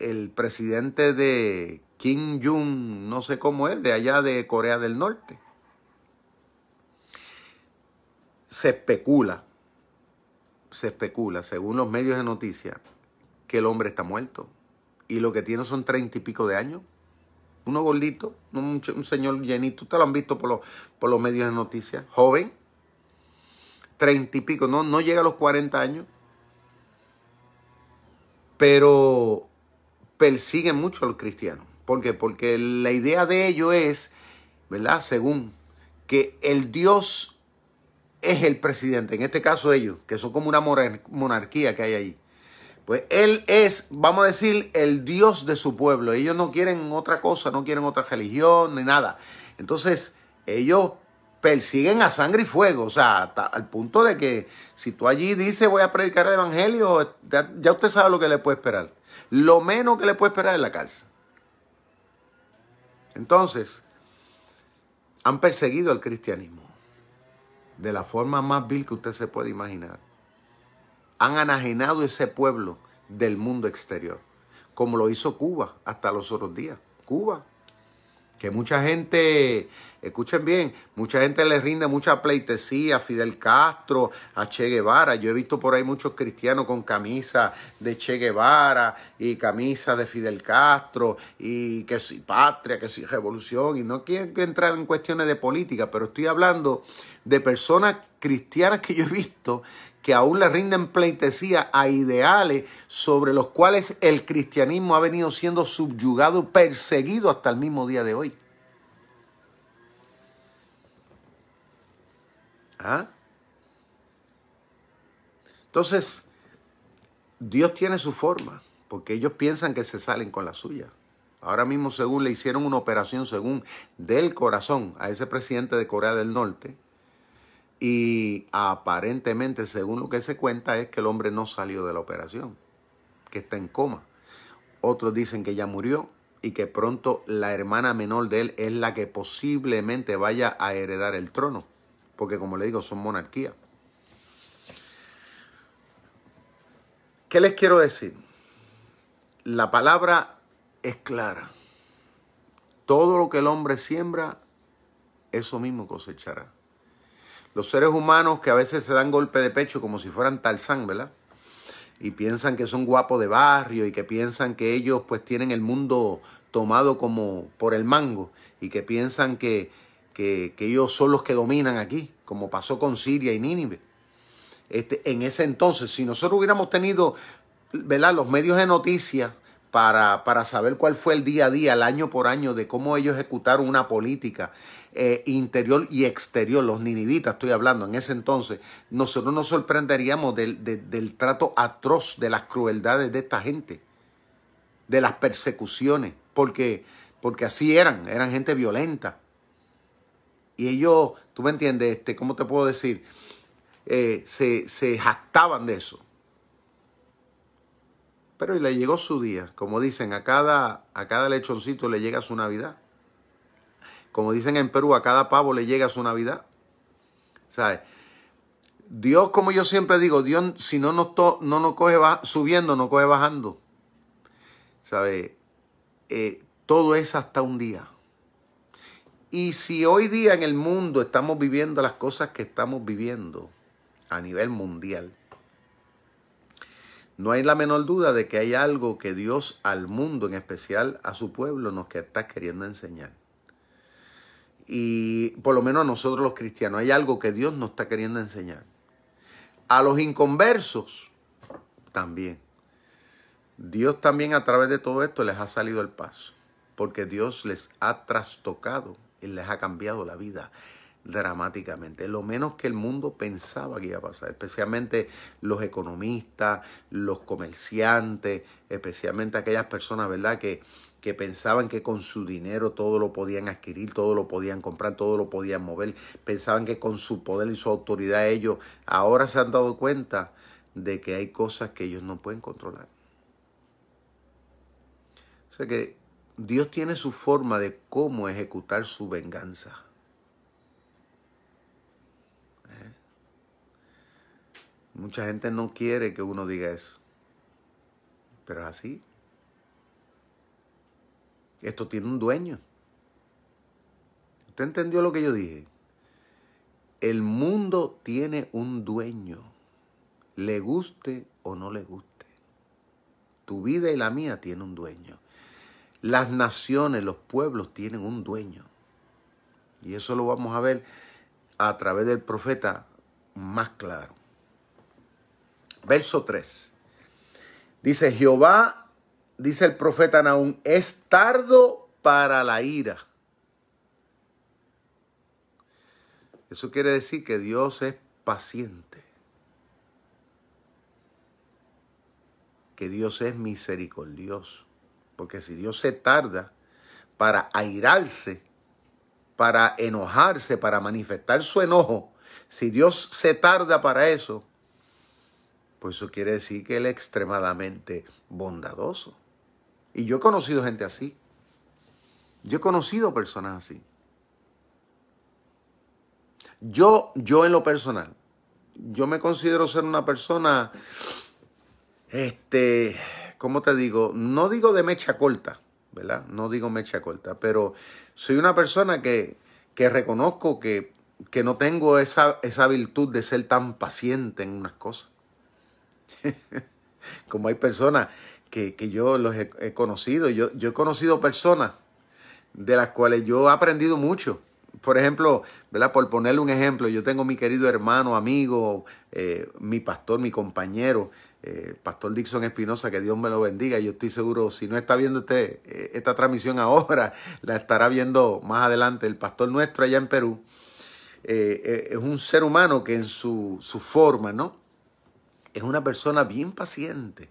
el presidente de Kim Jong, no sé cómo es, de allá de Corea del Norte, se especula, se especula, según los medios de noticias, que el hombre está muerto. Y lo que tiene son treinta y pico de años uno gordito, un, señor llenito, ustedes lo han visto por los, por los medios de noticias, joven, treinta y pico, no, no llega a los 40 años, pero persiguen mucho a los cristianos. ¿Por qué? Porque la idea de ellos es, ¿verdad? Según que el Dios es el presidente, en este caso ellos, que son como una monarquía que hay ahí. Pues Él es, vamos a decir, el Dios de su pueblo. Ellos no quieren otra cosa, no quieren otra religión ni nada. Entonces, ellos persiguen a sangre y fuego. O sea, al punto de que si tú allí dices voy a predicar el Evangelio, ya, usted sabe lo que le puede esperar. Lo menos que le puede esperar es la cárcel. Entonces, han perseguido al cristianismo de la forma más vil que usted se puede imaginar han anajenado ese pueblo del mundo exterior, como lo hizo Cuba hasta los otros días. Cuba, que mucha gente, escuchen bien, mucha gente le rinde mucha pleitesía a Fidel Castro, a Che Guevara. Yo he visto por ahí muchos cristianos con camisa de Che Guevara y camisa de Fidel Castro y que si patria, que si revolución. Y no quiero entrar en cuestiones de política, pero estoy hablando de personas cristianas que yo he visto que aún le rinden pleitesía a ideales sobre los cuales el cristianismo ha venido siendo subyugado, perseguido hasta el mismo día de hoy. ¿Ah? Entonces, Dios tiene su forma, porque ellos piensan que se salen con la suya. Ahora mismo, según le hicieron una operación, según del corazón, a ese presidente de Corea del Norte, y aparentemente, según lo que se cuenta, es que el hombre no salió de la operación, que está en coma. Otros dicen que ya murió y que pronto la hermana menor de él es la que posiblemente vaya a heredar el trono, porque como le digo, son monarquías. ¿Qué les quiero decir? La palabra es clara. Todo lo que el hombre siembra, eso mismo cosechará. Los seres humanos que a veces se dan golpe de pecho como si fueran Tarzán, ¿verdad? Y piensan que son guapos de barrio y que piensan que ellos pues tienen el mundo tomado como por el mango y que piensan que, que, ellos son los que dominan aquí, como pasó con Siria y Nínive. Este, en ese entonces, si nosotros hubiéramos tenido ¿verdad? los medios de noticias para, para, saber cuál fue el día a día, el año por año, de cómo ellos ejecutaron una política eh, interior y exterior, los ninivitas estoy hablando en ese entonces, nosotros nos sorprenderíamos del, del trato atroz, de las crueldades de esta gente, de las persecuciones, porque, porque así eran, eran gente violenta. Y ellos, tú me entiendes, este, ¿cómo te puedo decir? Eh, se, se jactaban de eso. Pero le llegó su día. Como dicen, a cada, a cada lechoncito le llega su Navidad. Como dicen en Perú, a cada pavo le llega su Navidad. ¿Sabes? Dios, como yo siempre digo, Dios si no nos, no nos coge subiendo, no coge bajando. ¿Sabes? Eh, todo es hasta un día. Y si hoy día en el mundo estamos viviendo las cosas que estamos viviendo a nivel mundial, no hay la menor duda de que hay algo que Dios al mundo, en especial a su pueblo, nos está queriendo enseñar. Y por lo menos a nosotros los cristianos, hay algo que Dios nos está queriendo enseñar. A los inconversos también. Dios también a través de todo esto les ha salido el paso, porque Dios les ha trastocado y les ha cambiado la vida dramáticamente, lo menos que el mundo pensaba que iba a pasar, especialmente los economistas, los comerciantes, especialmente aquellas personas, ¿verdad?, que, que pensaban que con su dinero todo lo podían adquirir, todo lo podían comprar, todo lo podían mover, pensaban que con su poder y su autoridad ellos ahora se han dado cuenta de que hay cosas que ellos no pueden controlar. O sea que Dios tiene su forma de cómo ejecutar su venganza. ¿Eh? Mucha gente no quiere que uno diga eso, pero es así. Esto tiene un dueño. ¿Usted entendió lo que yo dije? El mundo tiene un dueño, le guste o no le guste. Tu vida y la mía tiene un dueño. Las naciones, los pueblos tienen un dueño. Y eso lo vamos a ver a través del profeta más claro. Verso 3. Dice, Jehová, dice el profeta Naúm, es tardo para la ira. Eso quiere decir que Dios es paciente. Que Dios es misericordioso. Porque si Dios se tarda para airarse, para enojarse, para manifestar su enojo, si Dios se tarda para eso, pues eso quiere decir que Él es extremadamente bondadoso. Y yo he conocido gente así. Yo he conocido personas así. Yo, yo en lo personal, yo me considero ser una persona, este, ¿cómo te digo? No digo de mecha corta, ¿verdad? No digo mecha corta, pero soy una persona que, que reconozco que, que, no tengo esa, esa virtud de ser tan paciente en unas cosas. Como hay personas que, que yo los he, conocido, yo, yo he conocido personas de las cuales yo he aprendido mucho. Por ejemplo, ¿verdad? Por ponerle un ejemplo, yo tengo mi querido hermano, amigo, eh, mi pastor, mi compañero, eh, Pastor Dixon Espinosa, que Dios me lo bendiga. Yo estoy seguro, si no está viendo este, eh, esta transmisión ahora, la estará viendo más adelante. El pastor nuestro allá en Perú es un ser humano que en su, su, forma, ¿no? Es una persona bien paciente.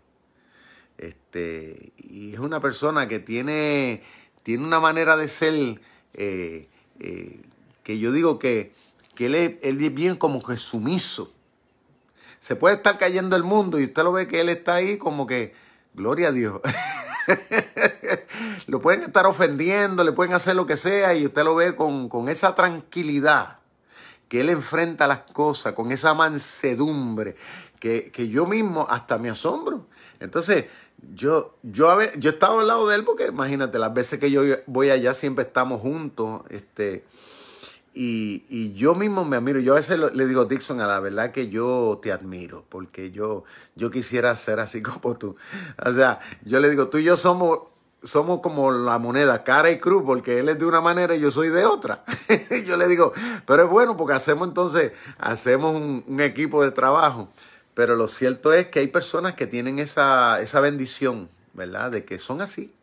Este, y es una persona que tiene, tiene una manera de ser que yo digo que, que él, es, él es bien como que sumiso se puede estar cayendo el mundo y usted lo ve que él está ahí como que, gloria a Dios. lo pueden estar ofendiendo, le pueden hacer lo que sea y usted lo ve con, esa tranquilidad que él enfrenta las cosas, con esa mansedumbre, que, yo mismo hasta me asombro. Entonces, yo, yo, yo he estado al lado de él porque imagínate, las veces que yo voy allá siempre estamos juntos. Este, y, yo mismo me admiro. Yo a veces le digo, Dixon, a la verdad que yo te admiro, porque yo, yo quisiera ser así como tú. O sea, yo le digo, tú y yo somos, somos como la moneda, cara y cruz, porque él es de una manera y yo soy de otra. yo le digo, pero es bueno porque hacemos entonces, hacemos un, equipo de trabajo. Pero lo cierto es que hay personas que tienen esa, esa bendición, ¿verdad? De que son así.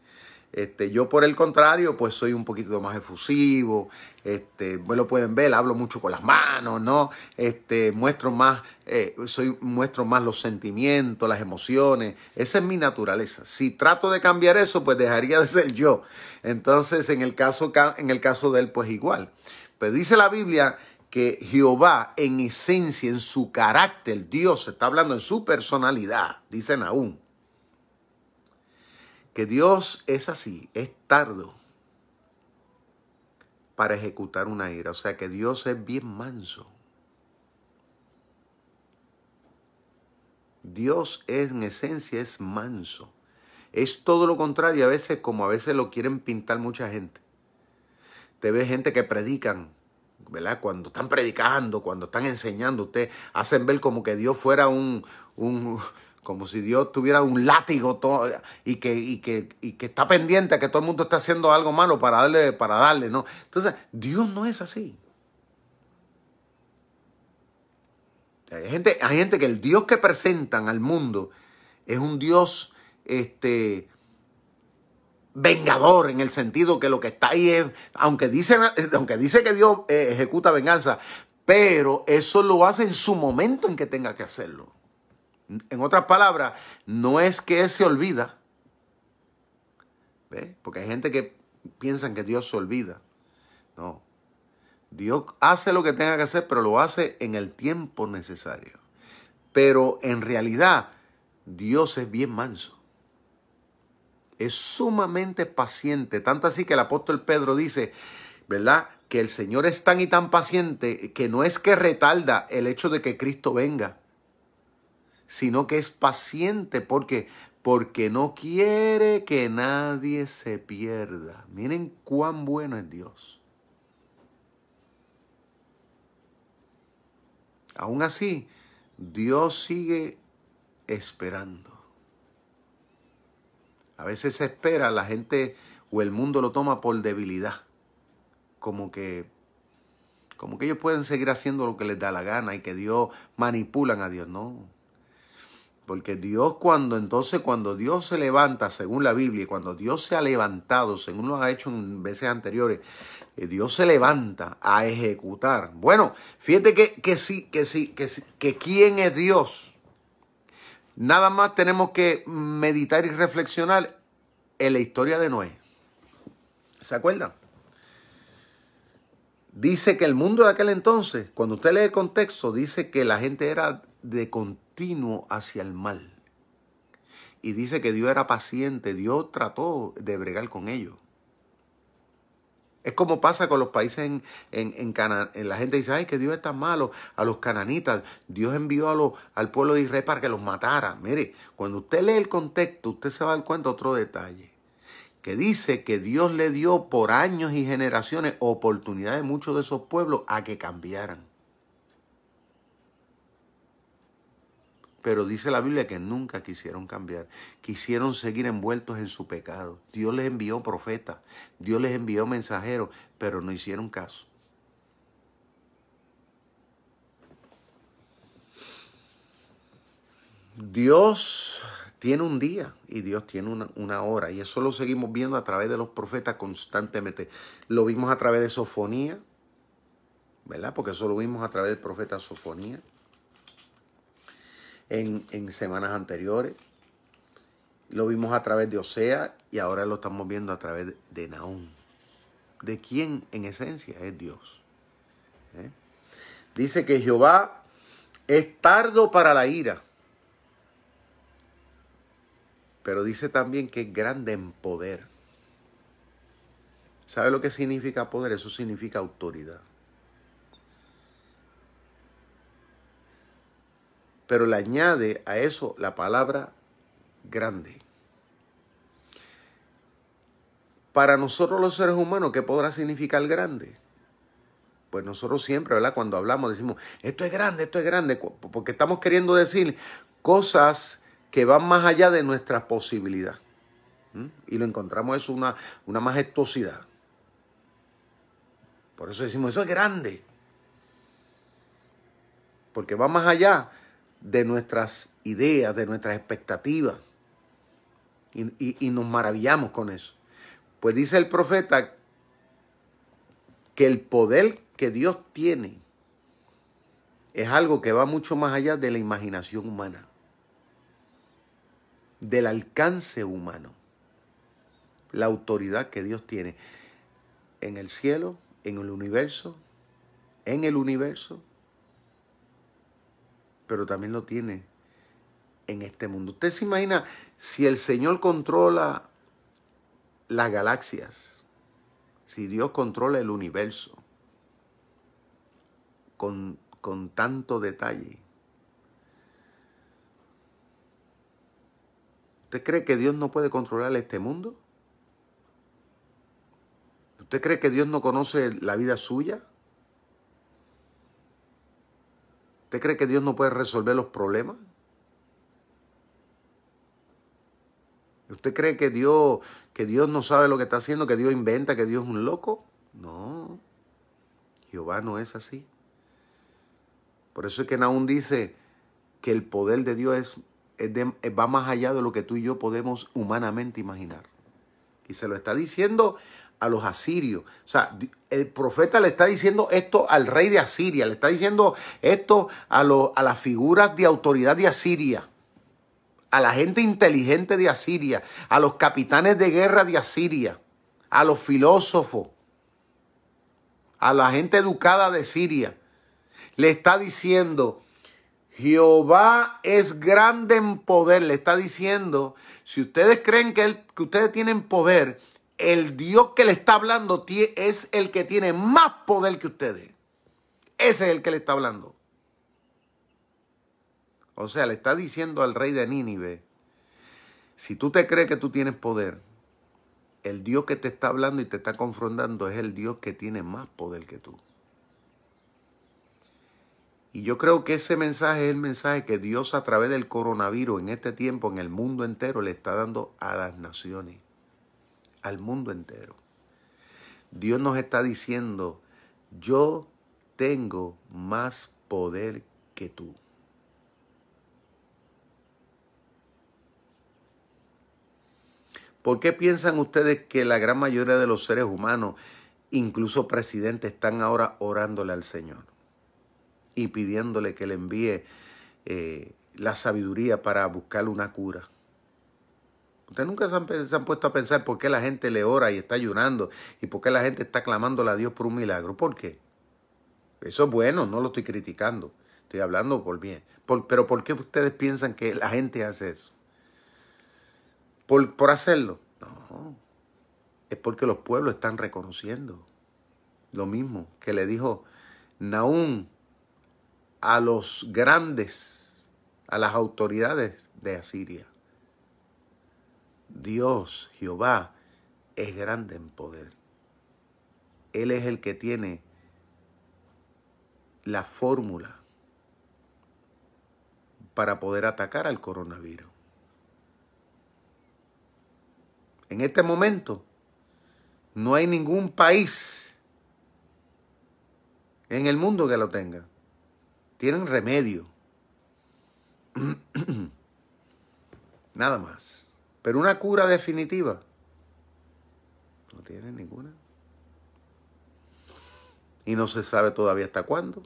Este, yo por el contrario, pues soy un poquito más efusivo, este, lo pueden ver, hablo mucho con las manos, ¿no? Este, muestro más, eh, soy, muestro más los sentimientos, las emociones, esa es mi naturaleza. Si trato de cambiar eso, pues dejaría de ser yo. Entonces, en el caso, en el caso de él, pues igual. Pero dice la Biblia que Jehová en esencia, en su carácter, Dios está hablando en su personalidad, dicen aún, que Dios es así, es tardo para ejecutar una ira. O sea que Dios es bien manso. Dios en esencia es manso. Es todo lo contrario a veces como a veces lo quieren pintar mucha gente. Te ve gente que predican ¿verdad? Cuando están predicando, cuando están enseñando, ustedes hacen ver como que Dios fuera un, un como si Dios tuviera un látigo todo, y, que, y, que, y que está pendiente a que todo el mundo está haciendo algo malo para darle, para darle, ¿no? Entonces, Dios no es así. Hay gente, hay gente que el Dios que presentan al mundo es un Dios este, vengador en el sentido que lo que está ahí es, aunque, dicen, aunque dice que Dios eh, ejecuta venganza, pero eso lo hace en su momento en que tenga que hacerlo. En otras palabras, no es que se olvida, porque hay gente que piensa que Dios se olvida. No, Dios hace lo que tenga que hacer, pero lo hace en el tiempo necesario. Pero en realidad, Dios es bien manso es sumamente paciente, tanto así que el apóstol Pedro dice, ¿verdad? Que el Señor es tan y tan paciente que no es que retarda el hecho de que Cristo venga, sino que es paciente porque porque no quiere que nadie se pierda. Miren cuán bueno es Dios. Aún así, Dios sigue esperando. A veces se espera, la gente o el mundo lo toma por debilidad. Como que, como que ellos pueden seguir haciendo lo que les da la gana y que Dios manipulan a Dios. No. Porque Dios cuando entonces, cuando Dios se levanta, según la Biblia, cuando Dios se ha levantado, según lo ha hecho en veces anteriores, eh, Dios se levanta a ejecutar. Bueno, fíjate que, que sí, que sí, que sí, que quién es Dios. Nada más tenemos que meditar y reflexionar en la historia de Noé. ¿Se acuerdan? Dice que el mundo de aquel entonces, cuando usted lee el contexto, dice que la gente era de continuo hacia el mal. Y dice que Dios era paciente, Dios trató de bregar con ellos. Es como pasa con los países en, en, en, La gente dice, ay, que Dios está malo. A los cananitas, Dios envió a al pueblo de Israel para que los matara. Mire, cuando usted lee el contexto, usted se va a dar cuenta de otro detalle. Que dice que Dios le dio por años y generaciones oportunidades a muchos de esos pueblos a que cambiaran. Pero dice la Biblia que nunca quisieron cambiar. Quisieron seguir envueltos en su pecado. Dios les envió profetas, Dios les envió mensajeros, pero no hicieron caso. Dios tiene un día y Dios tiene una, una, hora. Y eso lo seguimos viendo a través de los profetas constantemente. Lo vimos a través de Sofonía, ¿verdad? Porque eso lo vimos a través del profeta Sofonía en, semanas anteriores. Lo vimos a través de Osea y ahora lo estamos viendo a través de Naúm. ¿De quién en esencia es Dios? ¿Eh? Dice que Jehová es tardo para la ira, pero dice también que es grande en poder. ¿Sabe lo que significa poder? Eso significa autoridad. Pero le añade a eso la palabra grande. Para nosotros los seres humanos, ¿qué podrá significar grande? Pues nosotros siempre, ¿verdad? Cuando hablamos decimos, esto es grande, esto es grande, porque estamos queriendo decir cosas que van más allá de nuestra posibilidad. Y lo encontramos eso una, una majestuosidad. Por eso decimos, eso es grande. Porque va más allá de nuestras ideas, de nuestras expectativas. Y, nos maravillamos con eso. Pues dice el profeta que el poder que Dios tiene es algo que va mucho más allá de la imaginación humana, del alcance humano, la autoridad que Dios tiene en el cielo, en el universo en el universo, pero también lo tiene en este mundo. Usted se imagina si el Señor controla las galaxias, si Dios controla el universo con, con tanto detalle. ¿Usted cree que Dios no puede controlar este mundo? ¿Usted cree que Dios no conoce la vida suya? ¿Usted cree que Dios no puede resolver los problemas? ¿Usted cree que Dios, que Dios no sabe lo que está haciendo, que Dios inventa, que Dios es un loco? No. Jehová no es así. Por eso es que Naúm dice que el poder de Dios es, va más allá de lo que tú y yo podemos humanamente imaginar. Y se lo está diciendo a los asirios. O sea, el profeta le está diciendo esto al rey de Asiria, le está diciendo esto a, a las figuras de autoridad de Asiria, a la gente inteligente de Asiria, a los capitanes de guerra de Asiria, a los filósofos, a la gente educada de Siria. Le está diciendo, Jehová es grande en poder. Le está diciendo, si ustedes creen que, que ustedes tienen poder, el Dios que le está hablando es el que tiene más poder que ustedes. Ese es el que le está hablando. O sea, le está diciendo al rey de Nínive, si tú te crees que tú tienes poder, el Dios que te está hablando y te está confrontando es el Dios que tiene más poder que tú. Y yo creo que ese mensaje es el mensaje que Dios a través del coronavirus en este tiempo, en el mundo entero, le está dando a las naciones al mundo entero. Dios nos está diciendo, yo tengo más poder que tú. ¿Por qué piensan ustedes que la gran mayoría de los seres humanos, incluso presidentes, están ahora orándole al Señor y pidiéndole que le envíe eh, la sabiduría para buscar una cura? Ustedes nunca se han, puesto a pensar por qué la gente le ora y está ayunando y por qué la gente está clamándole a Dios por un milagro. ¿Por qué? Eso es bueno, no lo estoy criticando. Estoy hablando por bien. pero ¿por qué ustedes piensan que la gente hace eso? ¿Por, por hacerlo? No. Es porque los pueblos están reconociendo lo mismo que le dijo Naúm a los grandes, a las autoridades de Asiria. Dios, Jehová, es grande en poder. Él es el que tiene la fórmula para poder atacar al coronavirus. En este momento no hay ningún país en el mundo que lo tenga. Tienen remedio. Nada más. Pero una cura definitiva, no tiene ninguna. Y no se sabe todavía hasta cuándo.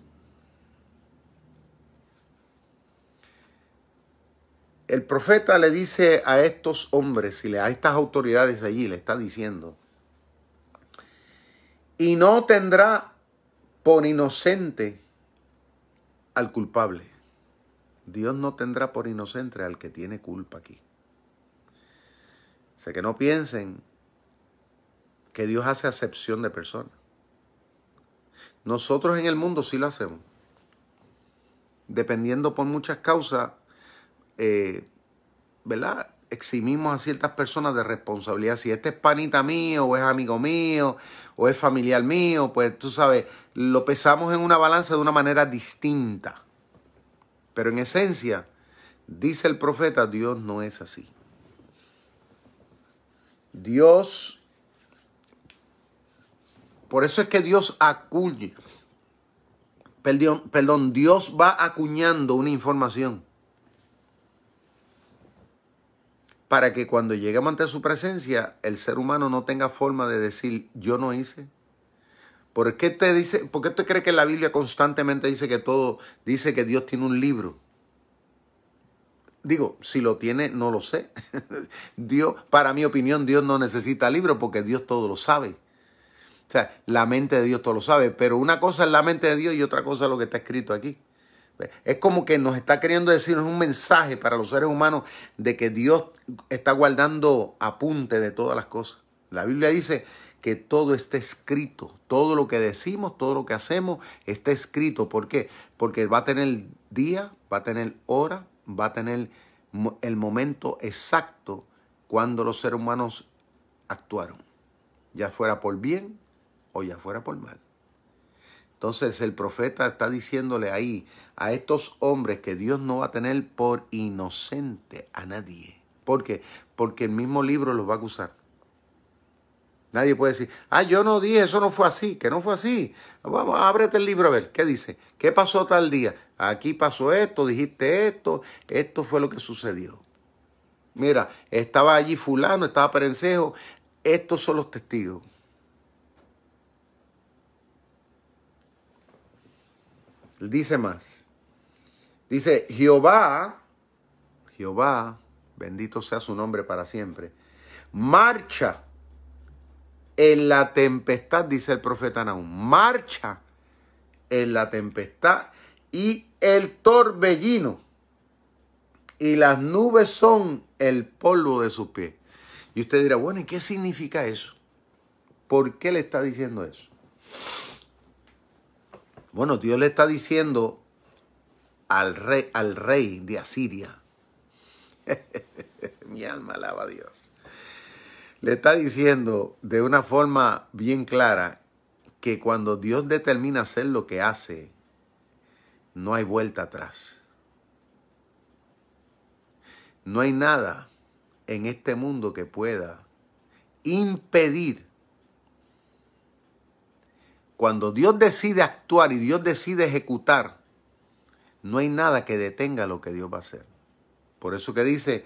El profeta le dice a estos hombres y a estas autoridades allí, le está diciendo, y no tendrá por inocente al culpable. Dios no tendrá por inocente al que tiene culpa aquí. O sea, que no piensen que Dios hace acepción de personas. Nosotros en el mundo sí lo hacemos. Dependiendo por muchas causas, eh, ¿verdad? Eximimos a ciertas personas de responsabilidad. Si este es panita mío, o es amigo mío, o es familiar mío, pues tú sabes, lo pesamos en una balanza de una manera distinta. Pero en esencia, dice el profeta, Dios no es así. Dios, por eso es que Dios acuñe, perdón, perdón, Dios va acuñando una información para que cuando lleguemos ante su presencia, el ser humano no tenga forma de decir, yo no hice. ¿Por qué te dice, por qué te cree que la Biblia constantemente dice que todo, dice que Dios tiene un libro? Digo, si lo tiene, no lo sé. Dios, para mi opinión, Dios no necesita libro porque Dios todo lo sabe. O sea, la mente de Dios todo lo sabe, pero una cosa es la mente de Dios y otra cosa es lo que está escrito aquí. Es como que nos está queriendo decir un mensaje para los seres humanos de que Dios está guardando apunte de todas las cosas. La Biblia dice que todo está escrito, todo lo que decimos, todo lo que hacemos está escrito. ¿Por qué? Porque va a tener día, va a tener hora, va a tener el momento exacto cuando los seres humanos actuaron, ya fuera por bien o ya fuera por mal. Entonces el profeta está diciéndole ahí a estos hombres que Dios no va a tener por inocente a nadie. ¿Por qué? Porque el mismo libro los va a acusar. Nadie puede decir, ah, yo no dije, eso no fue así, que no fue así. Vamos, ábrete el libro a ver, ¿qué dice? ¿Qué pasó tal día? Aquí pasó esto, dijiste esto, esto fue lo que sucedió. Mira, estaba allí fulano, estaba perencejo, estos son los testigos. Dice más. Dice, Jehová, Jehová, bendito sea su nombre para siempre, marcha en la tempestad, dice el profeta Nahum, marcha en la tempestad y el torbellino y las nubes son el polvo de sus pies. Y usted dirá, bueno, ¿y qué significa eso? ¿Por qué le está diciendo eso? Bueno, Dios le está diciendo al rey, al rey de Asiria. Mi alma alaba a Dios. Le está diciendo de una forma bien clara que cuando Dios determina hacer lo que hace, no hay vuelta atrás. No hay nada en este mundo que pueda impedir. Cuando Dios decide actuar y Dios decide ejecutar, no hay nada que detenga lo que Dios va a hacer. Por eso que dice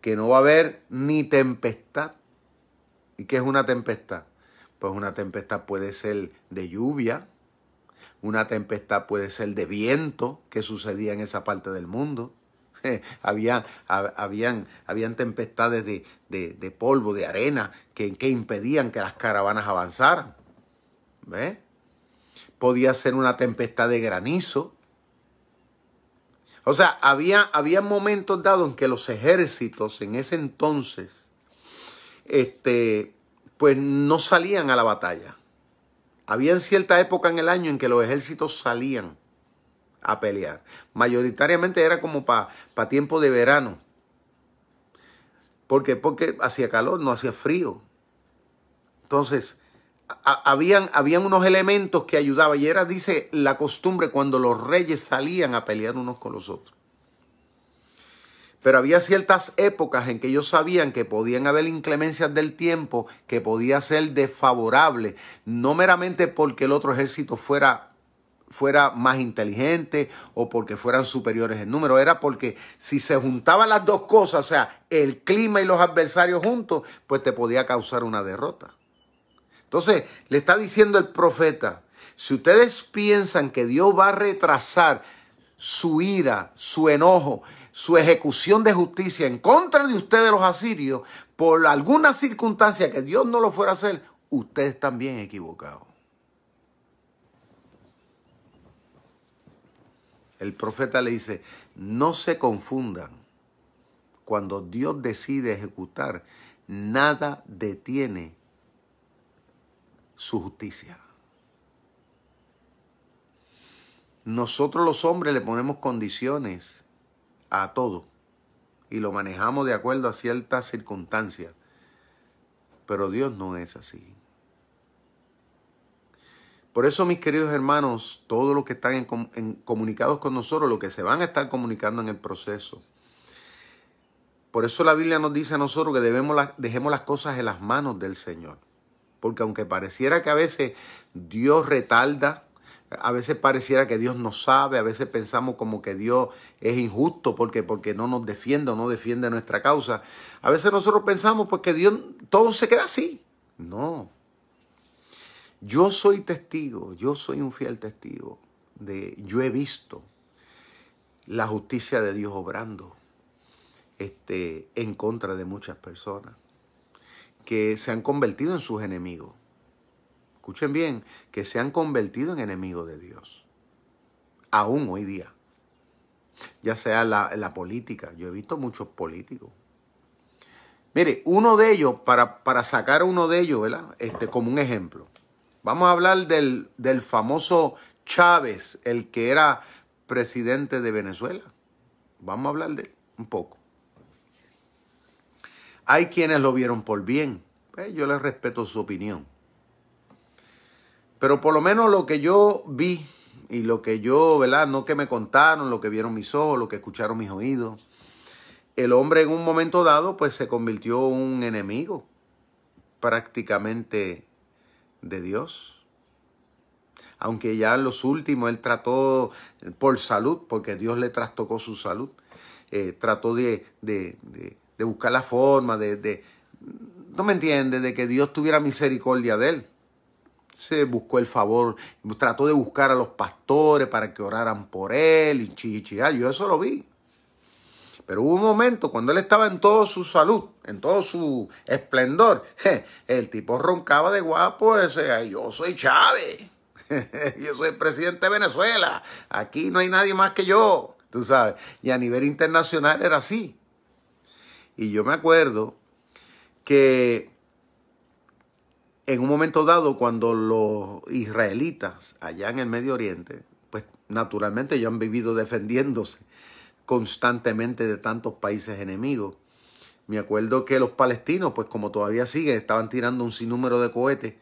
que no va a haber ni tempestad. ¿Y qué es una tempestad? Pues una tempestad puede ser de lluvia, una tempestad puede ser de viento, que sucedía en esa parte del mundo. había, habían, habían tempestades de, polvo, de arena, que, que, impedían que las caravanas avanzaran. ¿Ve? Podía ser una tempestad de granizo. O sea, había, había momentos dados en que los ejércitos en ese entonces, este, pues no salían a la batalla. Había cierta época en el año en que los ejércitos salían a pelear. Mayoritariamente era como para tiempo de verano. ¿Por qué? Porque hacía calor, no hacía frío. Entonces, habían, habían unos elementos que ayudaban. Y era, dice, la costumbre cuando los reyes salían a pelear unos con los otros. Pero había ciertas épocas en que ellos sabían que podían haber inclemencias del tiempo, que podía ser desfavorable, no meramente porque el otro ejército fuera fuera más inteligente o porque fueran superiores en número, era porque si se juntaban las dos cosas, o sea, el clima y los adversarios juntos, pues te podía causar una derrota. Entonces, le está diciendo el profeta, si ustedes piensan que Dios va a retrasar su ira, su enojo, su ejecución de justicia en contra de ustedes los asirios por alguna circunstancia que Dios no lo fuera a hacer, ustedes bien equivocados. El profeta le dice, no se confundan. Cuando Dios decide ejecutar, nada detiene su justicia. Nosotros los hombres le ponemos condiciones a todo y lo manejamos de acuerdo a ciertas circunstancias. Pero Dios no es así. Por eso, mis queridos hermanos, todos los que están en, comunicados con nosotros, los que se van a estar comunicando en el proceso. Por eso la Biblia nos dice a nosotros que debemos dejemos las cosas en las manos del Señor. Porque aunque pareciera que a veces Dios retarda, a veces pareciera que Dios no sabe, a veces pensamos como que Dios es injusto porque, porque no nos defiende o no defiende nuestra causa. A veces nosotros pensamos pues que Dios todo se queda así. No. Yo soy testigo, yo soy un fiel testigo de yo he visto la justicia de Dios obrando este, en contra de muchas personas que se han convertido en sus enemigos escuchen bien, que se han convertido en enemigos de Dios. Aún hoy día. Ya sea la, la política. Yo he visto muchos políticos. Mire, uno de ellos, para, para sacar uno de ellos, ¿verdad? Este, como un ejemplo. Vamos a hablar del, del famoso Chávez, el que era presidente de Venezuela. Vamos a hablar de él un poco. Hay quienes lo vieron por bien. Pues yo les respeto su opinión. Pero por lo menos lo que yo vi y lo que yo, ¿verdad? No que me contaron, lo que vieron mis ojos, lo que escucharon mis oídos. El hombre en un momento dado pues se convirtió un enemigo prácticamente de Dios aunque ya en los últimos él trató por salud, porque Dios le trastocó su salud, eh, trató de, de, de, buscar la forma, de, de, no me entiende, de que Dios tuviera misericordia de él. Se buscó el favor, trató de buscar a los pastores para que oraran por él y chichiá, yo eso lo vi. Pero hubo un momento cuando él estaba en toda su salud, en todo su esplendor, el tipo roncaba de guapo, ese, yo soy Chávez. yo soy el presidente de Venezuela. Aquí no hay nadie más que yo. Tú sabes. Y a nivel internacional era así. Y yo me acuerdo que en un momento dado, cuando los israelitas allá en el Medio Oriente, pues naturalmente ellos han vivido defendiéndose constantemente de tantos países enemigos. Me acuerdo que los palestinos, pues como todavía siguen, estaban tirando un sinnúmero de cohetes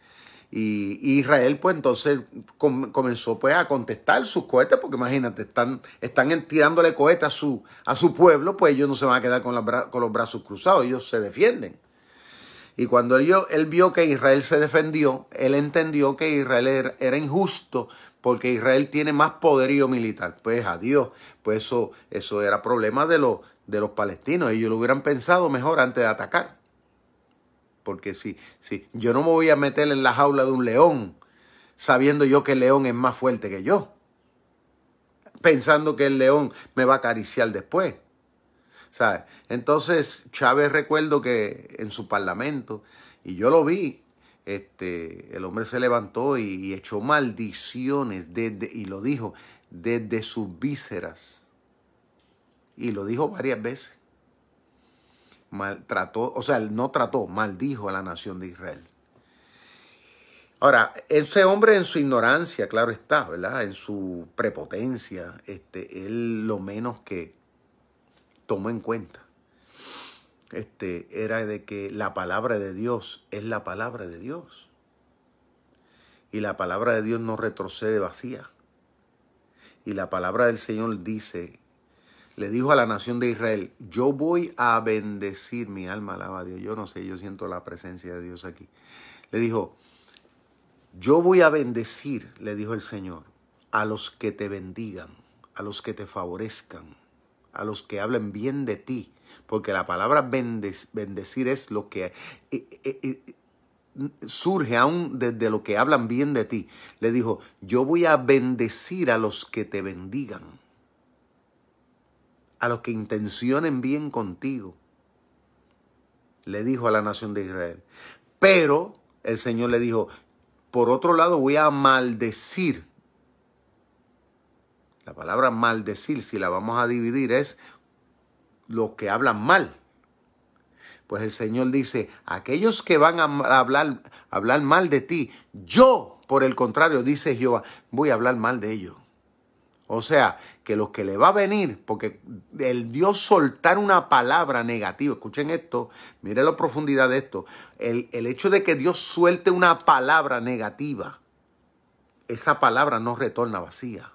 y, Israel, pues entonces comenzó pues a contestar sus cohetes, porque imagínate, están, están tirándole cohetes a su, a su pueblo, pues ellos no se van a quedar con, con los brazos cruzados, ellos se defienden. Y cuando él, él, vio que Israel se defendió, él entendió que Israel era, injusto porque Israel tiene más poderío militar. Pues adiós, pues eso, eso era problema de los, de los palestinos. Ellos lo hubieran pensado mejor antes de atacar. Porque si, si yo no me voy a meter en la jaula de un león sabiendo yo que el león es más fuerte que yo. Pensando que el león me va a acariciar después. Entonces Chávez recuerdo que en su parlamento, y yo lo vi, este, el hombre se levantó y, echó maldiciones desde, y lo dijo desde sus vísceras. Y lo dijo varias veces maltrató, o sea, no trató, maldijo a la nación de Israel. Ahora, ese hombre en su ignorancia, claro está, ¿verdad? En su prepotencia, este, él lo menos que tomó en cuenta este, era de que la palabra de Dios es la palabra de Dios. Y la palabra de Dios no retrocede vacía. Y la palabra del Señor dice le dijo a la nación de Israel, yo voy a bendecir, mi alma alaba a Dios, yo no sé, yo siento la presencia de Dios aquí. Le dijo, yo voy a bendecir, le dijo el Señor, a los que te bendigan, a los que te favorezcan, a los que hablen bien de ti, porque la palabra bendecir es lo que eh, eh, eh, surge aún desde lo que hablan bien de ti. Le dijo, yo voy a bendecir a los que te bendigan a los que intencionen bien contigo, le dijo a la nación de Israel. Pero el Señor le dijo, por otro lado voy a maldecir. La palabra maldecir, si la vamos a dividir, es los que hablan mal. Pues el Señor dice, aquellos que van a hablar, hablar mal de ti, yo, por el contrario, dice Jehová, voy a hablar mal de ellos. O sea, que lo que le va a venir, porque el Dios soltar una palabra negativa, escuchen esto, miren la profundidad de esto, el, el hecho de que Dios suelte una palabra negativa, esa palabra no retorna vacía.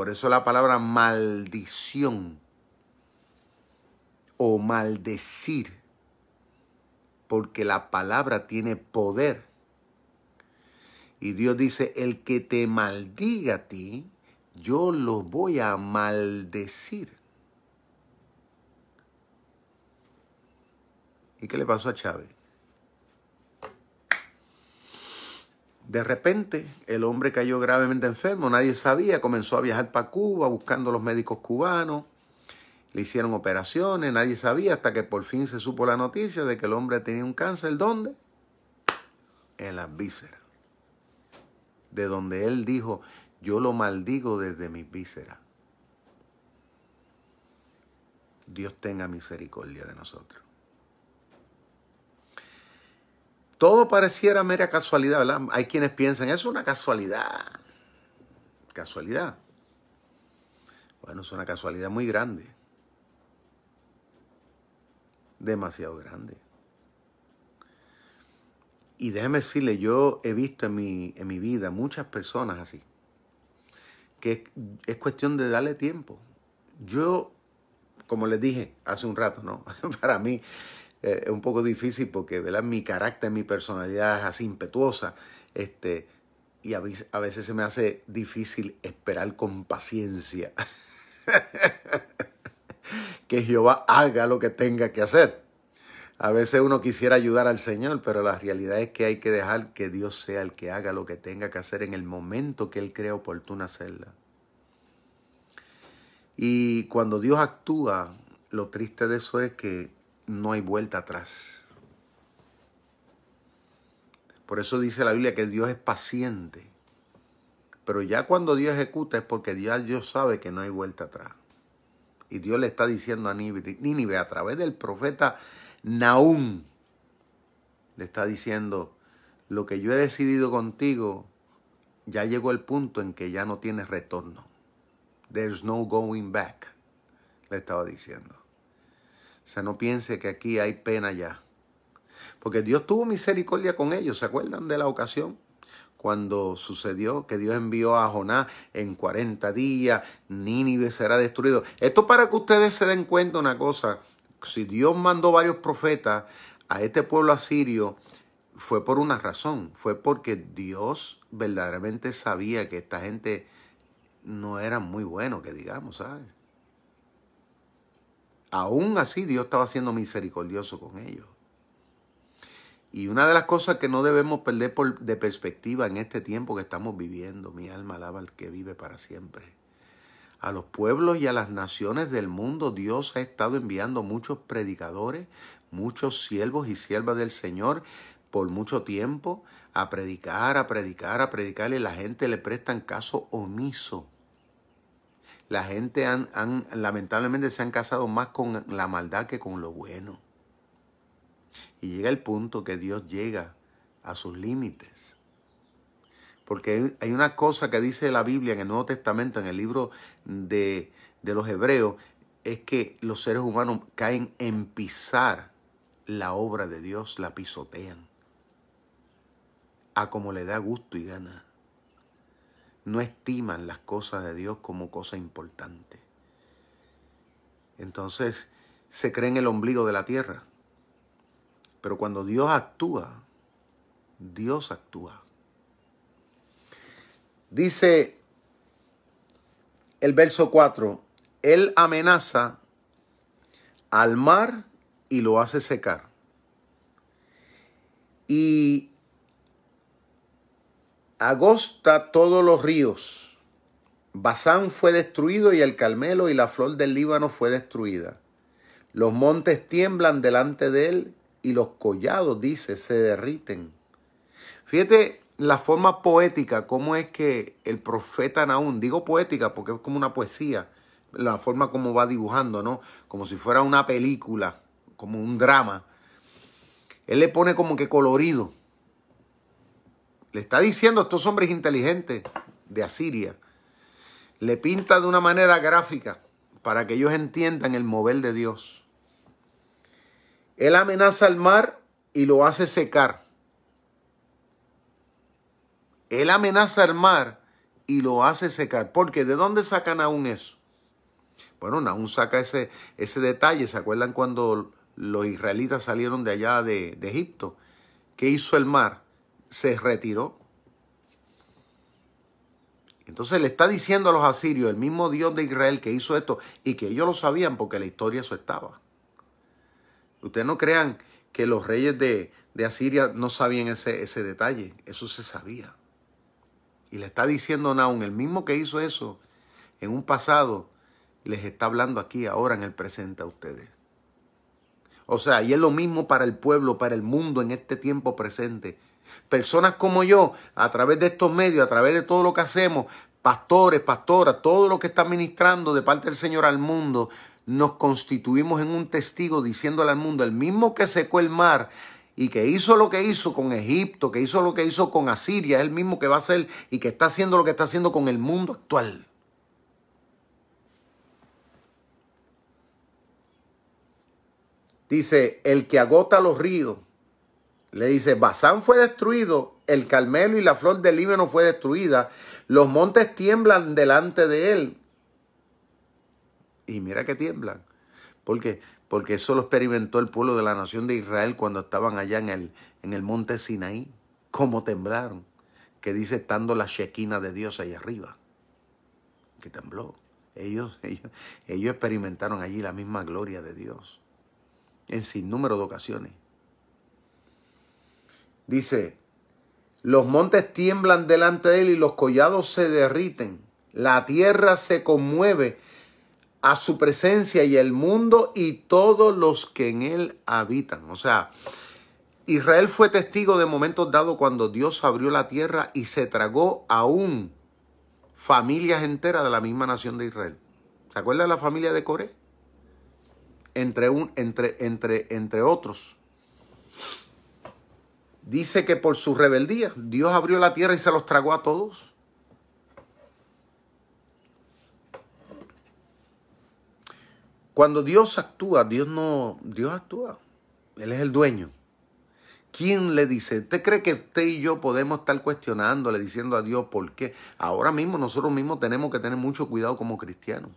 Por eso la palabra maldición o maldecir, porque la palabra tiene poder. Y Dios dice, el que te maldiga a ti, yo los voy a maldecir. ¿Y qué le pasó a Chávez? De repente el hombre cayó gravemente enfermo, nadie sabía, comenzó a viajar para Cuba buscando a los médicos cubanos, le hicieron operaciones, nadie sabía hasta que por fin se supo la noticia de que el hombre tenía un cáncer. ¿Dónde? en las vísceras. De donde él dijo, yo lo maldigo desde mis vísceras. Dios tenga misericordia de nosotros. Todo pareciera mera casualidad, ¿verdad? Hay quienes piensan, es una casualidad. Casualidad. Bueno, es una casualidad muy grande. Demasiado grande. Y déjeme decirle, yo he visto en mi, en mi vida muchas personas así, que es, cuestión de darle tiempo. Yo, como les dije hace un rato, ¿no? Para mí eh, es un poco difícil porque, ¿verdad? Mi carácter, mi personalidad es así impetuosa, este, y a veces, a veces se me hace difícil esperar con paciencia que Jehová haga lo que tenga que hacer. A veces uno quisiera ayudar al Señor, pero la realidad es que hay que dejar que Dios sea el que haga lo que tenga que hacer en el momento que Él crea oportuno hacerla. Y cuando Dios actúa, lo triste de eso es que no hay vuelta atrás. Por eso dice la Biblia que Dios es paciente. Pero ya cuando Dios ejecuta es porque Dios, sabe que no hay vuelta atrás. Y Dios le está diciendo a Nínive a través del profeta Naúm le está diciendo, lo que yo he decidido contigo ya llegó el punto en que ya no tienes retorno. There's no going back, le estaba diciendo. Sea, no piense que aquí hay pena ya. Porque Dios tuvo misericordia con ellos. ¿Se acuerdan de la ocasión? Cuando sucedió que Dios envió a Jonás en 40 días, Nínive será destruido. Esto para que ustedes se den cuenta una cosa si Dios mandó varios profetas a este pueblo asirio, fue por una razón, fue porque Dios verdaderamente sabía que esta gente no era muy bueno, que digamos, ¿sabes? Aún así Dios estaba siendo misericordioso con ellos. Y una de las cosas que no debemos perder de perspectiva en este tiempo que estamos viviendo, mi alma alaba al que vive para siempre a los pueblos y a las naciones del mundo Dios ha estado enviando muchos predicadores, muchos siervos y siervas del Señor por mucho tiempo a predicar, a predicar, a predicar y la gente le prestan caso omiso. La gente han, lamentablemente se han casado más con la maldad que con lo bueno. Y llega el punto que Dios llega a sus límites. Porque hay una cosa que dice la Biblia en el Nuevo Testamento, en el libro de, los hebreos, es que los seres humanos caen en pisar la obra de Dios, la pisotean. A como le da gusto y gana. No estiman las cosas de Dios como cosa importante. Entonces se cree en el ombligo de la tierra. Pero cuando Dios actúa, Dios actúa. Dice el verso 4, Él amenaza al mar y lo hace secar. Y agosta todos los ríos. Basán fue destruido y el Carmelo y la flor del Líbano fue destruida. Los montes tiemblan delante de él y los collados, dice, se derriten. Fíjate la forma poética, cómo es que el profeta Naúm, digo poética porque es como una poesía, la forma como va dibujando, ¿no? Como si fuera una película, como un drama. Él le pone como que colorido. Le está diciendo a estos hombres inteligentes de Asiria, le pinta de una manera gráfica para que ellos entiendan el mover de Dios. Él amenaza al mar y lo hace secar. Él amenaza al mar y lo hace secar. Porque ¿de dónde sacan aún eso? Bueno, aún saca ese, ese detalle. ¿Se acuerdan cuando los israelitas salieron de allá de, de Egipto? ¿Qué hizo el mar? Se retiró. Entonces le está diciendo a los asirios, el mismo Dios de Israel que hizo esto, y que ellos lo sabían porque la historia eso estaba. Ustedes no crean que los reyes de, de Asiria no sabían ese, ese detalle, eso se sabía. Y le está diciendo Naum, el mismo que hizo eso en un pasado, les está hablando aquí ahora en el presente a ustedes. O sea, y es lo mismo para el pueblo, para el mundo en este tiempo presente. Personas como yo, a través de estos medios, a través de todo lo que hacemos, pastores, pastoras, todo lo que está ministrando de parte del Señor al mundo, nos constituimos en un testigo diciéndole al mundo, el mismo que secó el mar y que hizo lo que hizo con Egipto, que hizo lo que hizo con Asiria, es el mismo que va a hacer y que está haciendo lo que está haciendo con el mundo actual. Dice, el que agota los ríos, le dice, Basán fue destruido, el Carmelo y la flor del Líbano fue destruida, los montes tiemblan delante de él. Y mira que tiemblan. Porque eso lo experimentó el pueblo de la nación de Israel cuando estaban allá en el, en el monte Sinaí. ¿Cómo temblaron? Que dice, estando la shequina de Dios ahí arriba. Que tembló. Ellos, ellos, ellos experimentaron allí la misma gloria de Dios. En sin número de ocasiones. Dice, los montes tiemblan delante de él y los collados se derriten. La tierra se conmueve a su presencia y el mundo y todos los que en él habitan. O sea, Israel fue testigo de momentos dados cuando Dios abrió la tierra y se tragó aún familias enteras de la misma nación de Israel. ¿Se acuerda de la familia de Coré? Entre, un, entre, entre, entre otros dice que por su rebeldía Dios abrió la tierra y se los tragó a todos. Cuando Dios actúa, Dios no, Dios actúa. Él es el dueño. ¿Quién le dice? ¿Usted cree que usted y yo podemos estar cuestionándole, diciendo a Dios por qué? Ahora mismo nosotros mismos tenemos que tener mucho cuidado como cristianos.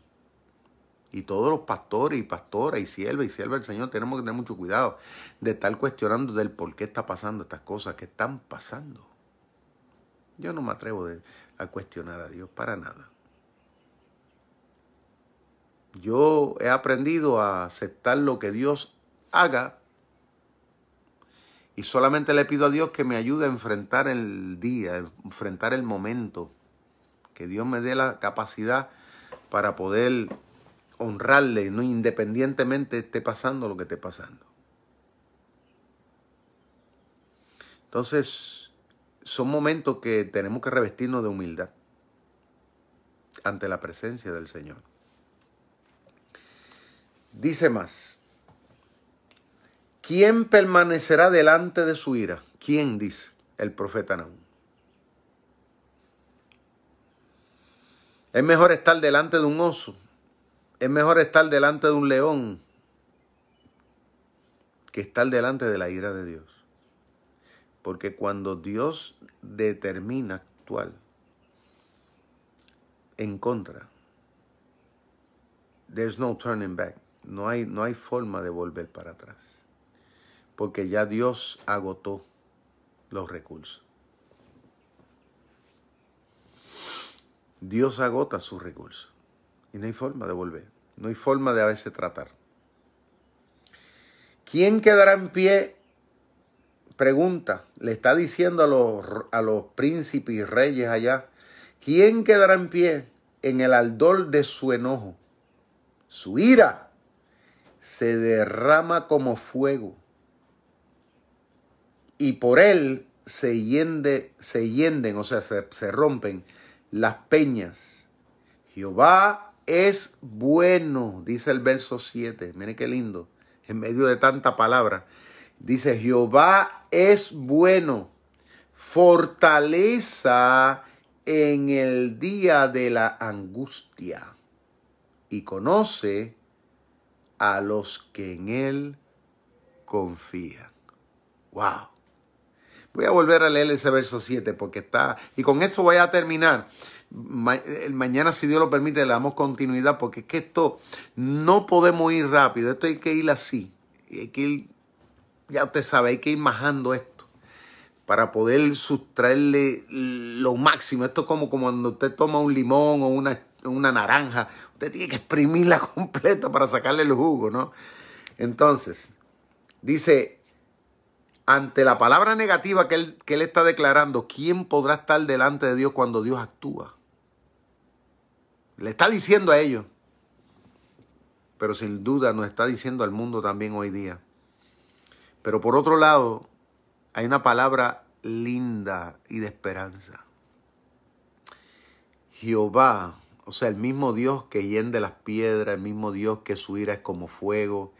Y todos los pastores y pastoras y siervas y siervas del Señor tenemos que tener mucho cuidado de estar cuestionando del por qué está pasando estas cosas que están pasando. Yo no me atrevo a cuestionar a Dios para nada. Yo he aprendido a aceptar lo que Dios haga y solamente le pido a Dios que me ayude a enfrentar el día, enfrentar el momento, que Dios me dé la capacidad para poder honrarle, no independientemente esté pasando lo que esté pasando. Entonces, son momentos que tenemos que revestirnos de humildad ante la presencia del Señor. Dice más, ¿quién permanecerá delante de su ira? ¿Quién dice el profeta Naúm? Es mejor estar delante de un oso es mejor estar delante de un león que estar delante de la ira de Dios. Porque cuando Dios determina actuar en contra, there's no turning back. No hay, no hay forma de volver para atrás. Porque ya Dios agotó los recursos. Dios agota sus recursos. Y no hay forma de volver. No hay forma de a veces tratar. ¿Quién quedará en pie? Pregunta, le está diciendo a los, a los príncipes y reyes allá, ¿quién quedará en pie en el aldor de su enojo? Su ira se derrama como fuego y por él se, yende, se yenden, o sea, se, se rompen las peñas. Jehová es bueno, dice el verso 7. Mire qué lindo, en medio de tanta palabra. Dice, Jehová es bueno, fortaleza en el día de la angustia y conoce a los que en él confían. Wow. Voy a volver a leer ese verso 7 porque está, y con esto voy a terminar mañana, si Dios lo permite, le damos continuidad, porque es que esto no podemos ir rápido, esto hay que ir así. Hay que ir, ya usted sabe, hay que ir majando esto para poder sustraerle lo máximo. Esto es como, como cuando usted toma un limón o una, una naranja, usted tiene que exprimirla completa para sacarle el jugo, ¿no? Entonces, dice, ante la palabra negativa que él, que él está declarando, ¿quién podrá estar delante de Dios cuando Dios actúa? Le está diciendo a ellos, pero sin duda nos está diciendo al mundo también hoy día. Pero por otro lado, hay una palabra linda y de esperanza. Jehová, o sea, el mismo Dios que hiende las piedras, el mismo Dios que su ira es como fuego,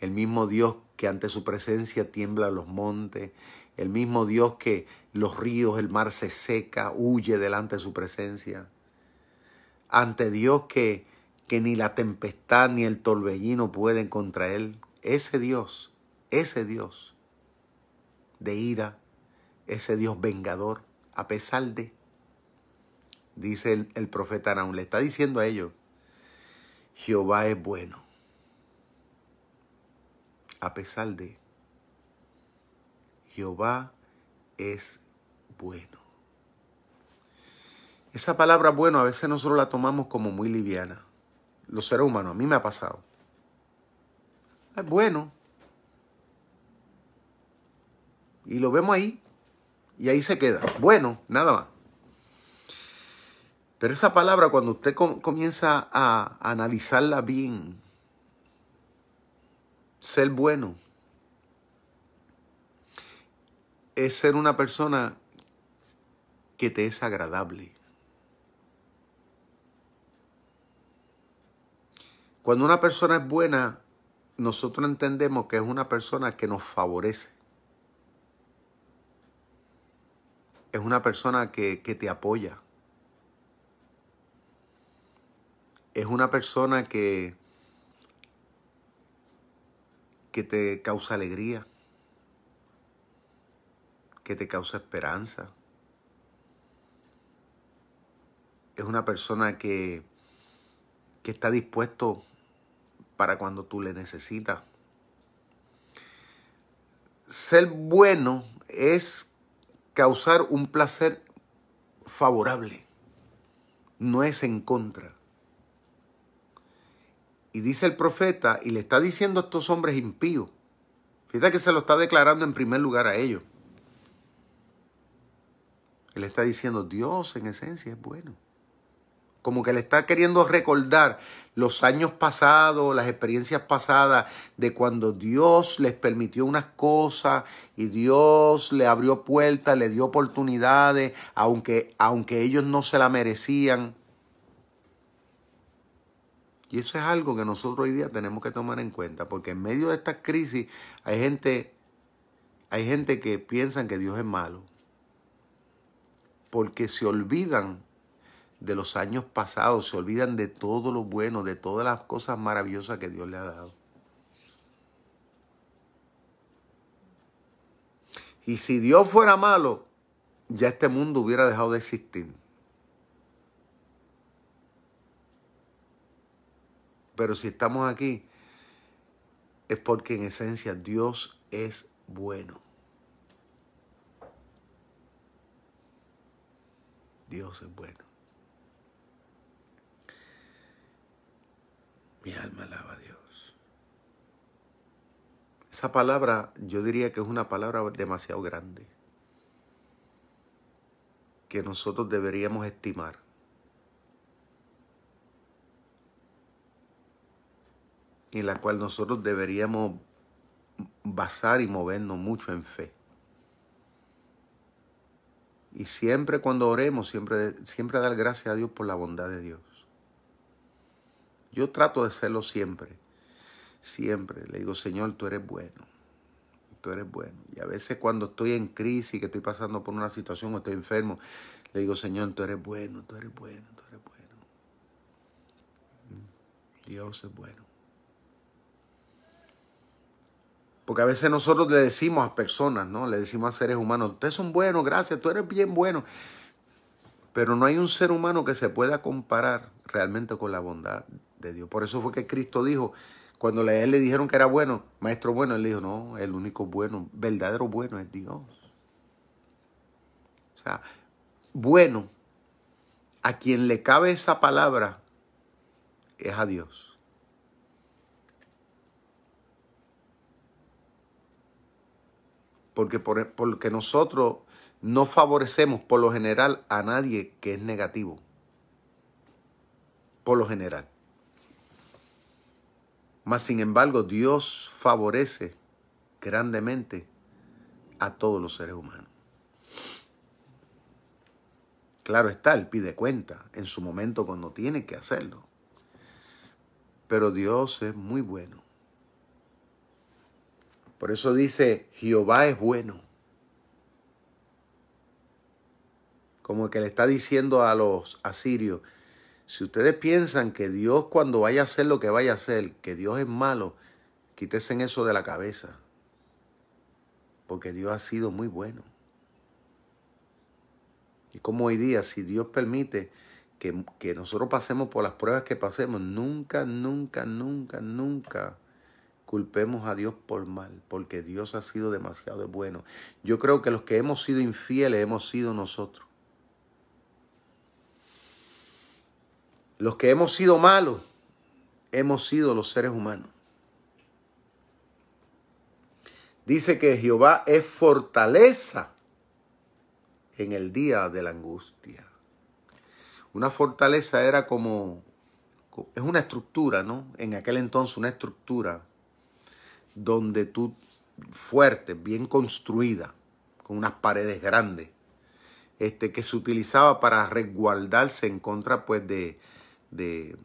el mismo Dios que ante su presencia tiembla los montes, el mismo Dios que los ríos, el mar se seca, huye delante de su presencia, ante Dios que, que ni la tempestad ni el torbellino pueden contra él, ese Dios, ese Dios de ira, ese Dios vengador, a pesar de, dice el, el profeta Naúm, le está diciendo a ellos, Jehová es bueno, a pesar de, Jehová es bueno. Esa palabra bueno a veces nosotros la tomamos como muy liviana. Los seres humanos, a mí me ha pasado. Es bueno. Y lo vemos ahí. Y ahí se queda. Bueno, nada más. Pero esa palabra cuando usted comienza a analizarla bien, ser bueno, es ser una persona que te es agradable. Cuando una persona es buena, nosotros entendemos que es una persona que nos favorece. Es una persona que, que te apoya. Es una persona que, que te causa alegría que te causa esperanza. Es una persona que, que está dispuesto para cuando tú le necesitas. Ser bueno es causar un placer favorable, no es en contra. Y dice el profeta, y le está diciendo a estos hombres impíos, fíjate que se lo está declarando en primer lugar a ellos. Él está diciendo, Dios en esencia es bueno. Como que le está queriendo recordar los años pasados, las experiencias pasadas de cuando Dios les permitió unas cosas y Dios le abrió puertas, le dio oportunidades, aunque, aunque ellos no se la merecían. Y eso es algo que nosotros hoy día tenemos que tomar en cuenta, porque en medio de esta crisis hay gente, hay gente que piensa que Dios es malo porque se olvidan de los años pasados, se olvidan de todo lo bueno, de todas las cosas maravillosas que Dios le ha dado. Y si Dios fuera malo, ya este mundo hubiera dejado de existir. Pero si estamos aquí, es porque en esencia Dios es bueno. Dios es bueno. Mi alma alaba a Dios. Esa palabra yo diría que es una palabra demasiado grande que nosotros deberíamos estimar. Y la cual nosotros deberíamos basar y movernos mucho en fe. Y siempre cuando oremos, siempre, siempre dar gracias a Dios por la bondad de Dios. Yo trato de hacerlo siempre. Siempre. Le digo, Señor, tú eres bueno. Tú eres bueno. Y a veces cuando estoy en crisis, que estoy pasando por una situación o estoy enfermo, le digo, Señor, tú eres bueno, tú eres bueno, tú eres bueno. Mm. Dios es bueno. Porque a veces nosotros le decimos a personas, ¿no? Le decimos a seres humanos, ustedes son buenos, gracias, tú eres bien bueno. Pero no hay un ser humano que se pueda comparar realmente con la bondad de Dios. Por eso fue que Cristo dijo, cuando a él le dijeron que era bueno, maestro bueno, él dijo, no, el único bueno, verdadero bueno es Dios. O sea, bueno, a quien le cabe esa palabra es a Dios. porque, porque nosotros no favorecemos por lo general a nadie que es negativo. Por lo general. Mas sin embargo, Dios favorece grandemente a todos los seres humanos. Claro está, Él pide cuenta en su momento cuando tiene que hacerlo. Pero Dios es muy bueno. Por eso dice, Jehová es bueno. Como que le está diciendo a los asirios, si ustedes piensan que Dios cuando vaya a hacer lo que vaya a hacer, que Dios es malo, quítense eso de la cabeza. Porque Dios ha sido muy bueno. Y como hoy día, si Dios permite que, que, nosotros pasemos por las pruebas que pasemos, nunca, nunca, nunca, nunca culpemos a Dios por mal, porque Dios ha sido demasiado bueno. Yo creo que los que hemos sido infieles hemos sido nosotros. Los que hemos sido malos hemos sido los seres humanos. Dice que Jehová es fortaleza en el día de la angustia. Una fortaleza era como, es una estructura, ¿no? En aquel entonces una estructura donde tú, fuerte, bien construida, con unas paredes grandes, este, que se utilizaba para resguardarse en contra, pues, de, de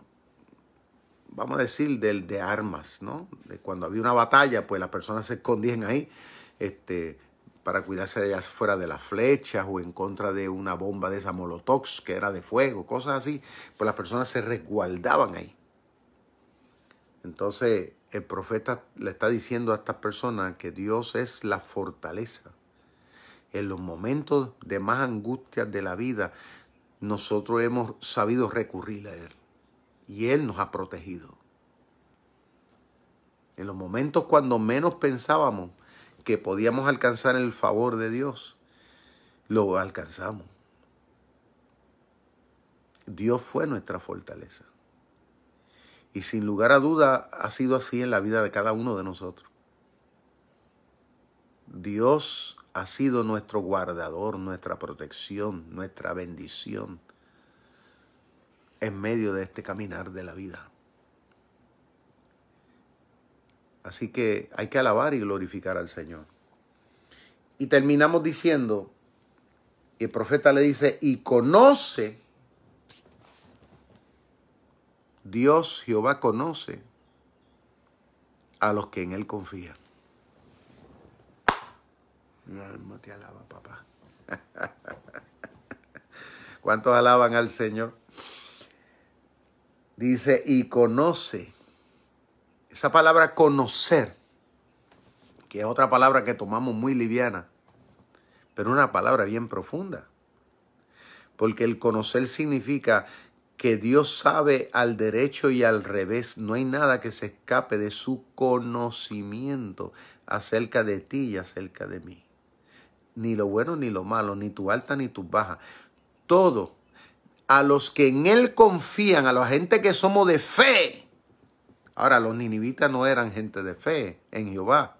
vamos a decir, de, de armas, ¿no? De cuando había una batalla, pues las personas se escondían ahí, este, para cuidarse de ellas fuera de las flechas o en contra de una bomba de esa molotov que era de fuego, cosas así, pues las personas se resguardaban ahí. Entonces el profeta le está diciendo a estas personas que Dios es la fortaleza. En los momentos de más angustias de la vida, nosotros hemos sabido recurrir a Él y Él nos ha protegido. En los momentos cuando menos pensábamos, que podíamos alcanzar el favor de Dios, lo alcanzamos. Dios fue nuestra fortaleza. Y sin lugar a duda ha sido así en la vida de cada uno de nosotros. Dios ha sido nuestro guardador, nuestra protección, nuestra bendición en medio de este caminar de la vida. Así que hay que alabar y glorificar al Señor. Y terminamos diciendo, y el profeta le dice, y conoce, Dios Jehová conoce a los que en Él confían. Mi alma te alaba, papá. ¿Cuántos alaban al Señor? Dice, y conoce esa palabra conocer, que es otra palabra que tomamos muy liviana, pero una palabra bien profunda. Porque el conocer significa que Dios sabe al derecho y al revés. No hay nada que se escape de su conocimiento acerca de ti y acerca de mí. Ni lo bueno ni lo malo, ni tu alta ni tu baja. Todo. A los que en Él confían, a la gente que somos de fe, Ahora, los ninivitas no eran gente de fe en Jehová,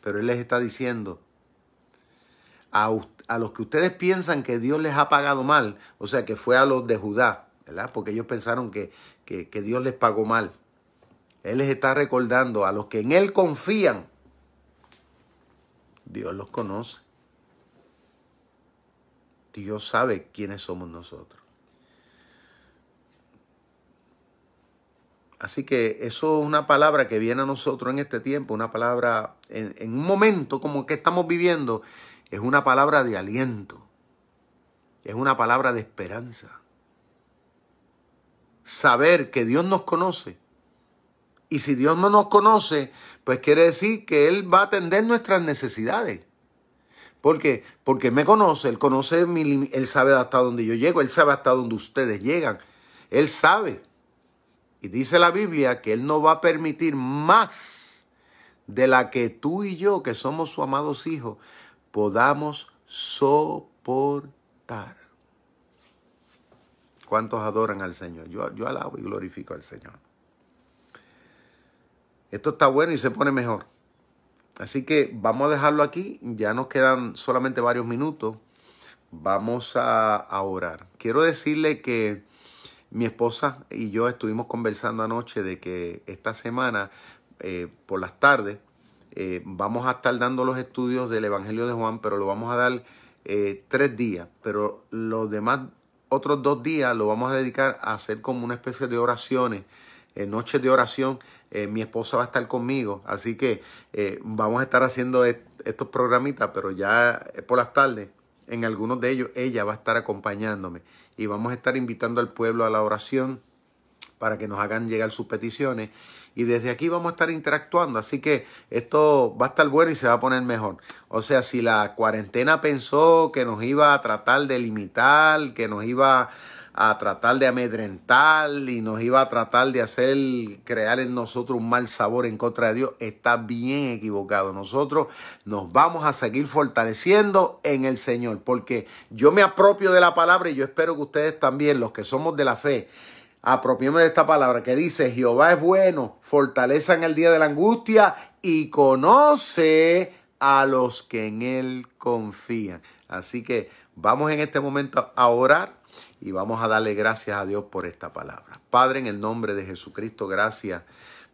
pero Él les está diciendo, a, los que ustedes piensan que Dios les ha pagado mal, o sea, que fue a los de Judá, ¿verdad? Porque ellos pensaron que, que, que Dios les pagó mal. Él les está recordando a los que en Él confían, Dios los conoce. Dios sabe quiénes somos nosotros. Así que eso es una palabra que viene a nosotros en este tiempo, una palabra en, un momento como que estamos viviendo, es una palabra de aliento, es una palabra de esperanza. Saber que Dios nos conoce. Y si Dios no nos conoce, pues quiere decir que Él va a atender nuestras necesidades. ¿Por qué? Porque me conoce, Él conoce, mi, Él sabe hasta dónde yo llego, Él sabe hasta dónde ustedes llegan. Él sabe. Y dice la Biblia que Él no va a permitir más de la que tú y yo, que somos sus amados hijos, podamos soportar. ¿Cuántos adoran al Señor? Yo, yo alabo y glorifico al Señor. Esto está bueno y se pone mejor. Así que vamos a dejarlo aquí. Ya nos quedan solamente varios minutos. Vamos a, orar. Quiero decirle que mi esposa y yo estuvimos conversando anoche de que esta semana, eh, por las tardes, eh, vamos a estar dando los estudios del Evangelio de Juan, pero lo vamos a dar eh, tres días. Pero los demás otros dos días lo vamos a dedicar a hacer como una especie de oraciones, en noches de oración. Eh, mi esposa va a estar conmigo, así que eh, vamos a estar haciendo estos programitas, pero ya por las tardes, en algunos de ellos, ella va a estar acompañándome y vamos a estar invitando al pueblo a la oración para que nos hagan llegar sus peticiones y desde aquí vamos a estar interactuando. Así que esto va a estar bueno y se va a poner mejor. O sea, si la cuarentena pensó que nos iba a tratar de limitar, que nos iba a tratar de amedrentar y nos iba a tratar de hacer crear en nosotros un mal sabor en contra de Dios, está bien equivocado. Nosotros nos vamos a seguir fortaleciendo en el Señor, porque yo me apropio de la palabra y yo espero que ustedes también, los que somos de la fe, apropiemos de esta palabra que dice, Jehová es bueno, fortaleza en el día de la angustia y conoce a los que en él confían. Así que vamos en este momento a orar y vamos a darle gracias a Dios por esta palabra. Padre, en el nombre de Jesucristo, gracias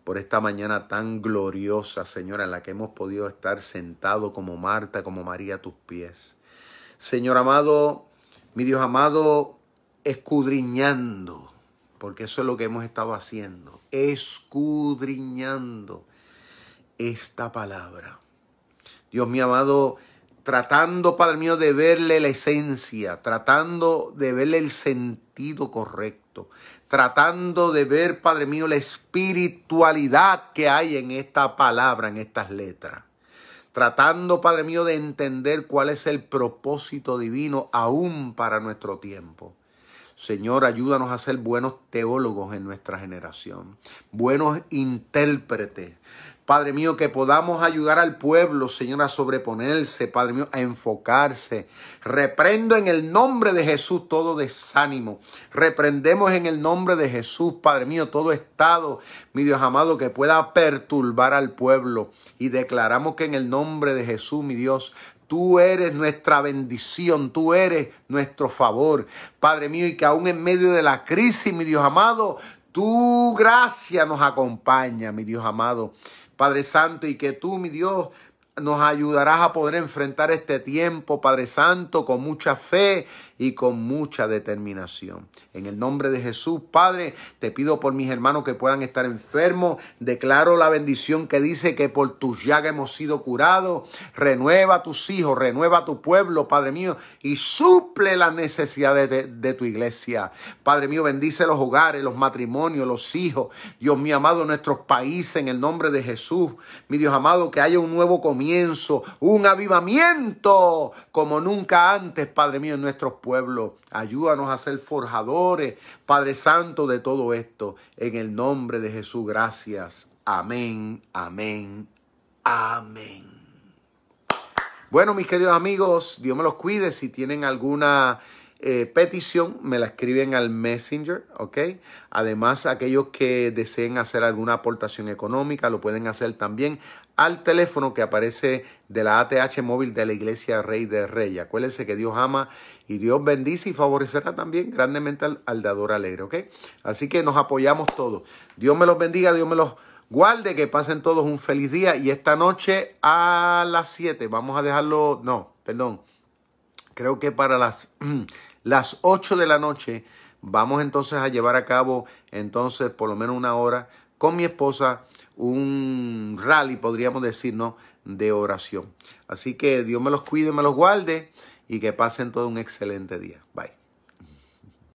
por esta mañana tan gloriosa, Señora, en la que hemos podido estar sentados como Marta, como María a tus pies. Señor amado, mi Dios amado, escudriñando porque eso es lo que hemos estado haciendo, escudriñando esta palabra. Dios mío amado, tratando, Padre mío, de verle la esencia, tratando de verle el sentido correcto, tratando de ver, Padre mío, la espiritualidad que hay en esta palabra, en estas letras. Tratando, Padre mío, de entender cuál es el propósito divino aún para nuestro tiempo. Señor, ayúdanos a ser buenos teólogos en nuestra generación, buenos intérpretes. Padre mío, que podamos ayudar al pueblo, Señor, a sobreponerse, Padre mío, a enfocarse. Reprendo en el nombre de Jesús todo desánimo. Reprendemos en el nombre de Jesús, Padre mío, todo estado, mi Dios amado, que pueda perturbar al pueblo. Y declaramos que en el nombre de Jesús, mi Dios, Tú eres nuestra bendición, tú eres nuestro favor, Padre mío, y que aún en medio de la crisis, mi Dios amado, tu gracia nos acompaña, mi Dios amado. Padre Santo, y que tú, mi Dios, nos ayudarás a poder enfrentar este tiempo, Padre Santo, con mucha fe y con mucha determinación. En el nombre de Jesús, Padre, te pido por mis hermanos que puedan estar enfermos. Declaro la bendición que dice que por tus llagas hemos sido curados. Renueva a tus hijos, renueva a tu pueblo, Padre mío, y suple las necesidades de, de tu iglesia. Padre mío, bendice los hogares, los matrimonios, los hijos. Dios mío amado, nuestros países, en el nombre de Jesús. Mi Dios amado, que haya un nuevo comienzo, un avivamiento como nunca antes, Padre mío, en nuestros pueblos pueblo. Ayúdanos a ser forjadores, Padre Santo, de todo esto. En el nombre de Jesús, gracias. Amén, amén, amén. Bueno, mis queridos amigos, Dios me los cuide. Si tienen alguna eh, petición, me la escriben al Messenger, ¿ok? Además, aquellos que deseen hacer alguna aportación económica, lo pueden hacer también al teléfono que aparece de la ATH móvil de la Iglesia Rey de Reyes. Acuérdense que Dios ama y Dios bendice y favorecerá también grandemente al, dador alegre, ¿ok? Así que nos apoyamos todos. Dios me los bendiga, Dios me los guarde, que pasen todos un feliz día y esta noche a las 7 vamos a dejarlo, no, perdón, creo que para las, las 8 de la noche vamos entonces a llevar a cabo entonces por lo menos una hora con mi esposa un rally, podríamos decir, ¿no? De oración. Así que Dios me los cuide, me los guarde y que pasen todo un excelente día. Bye.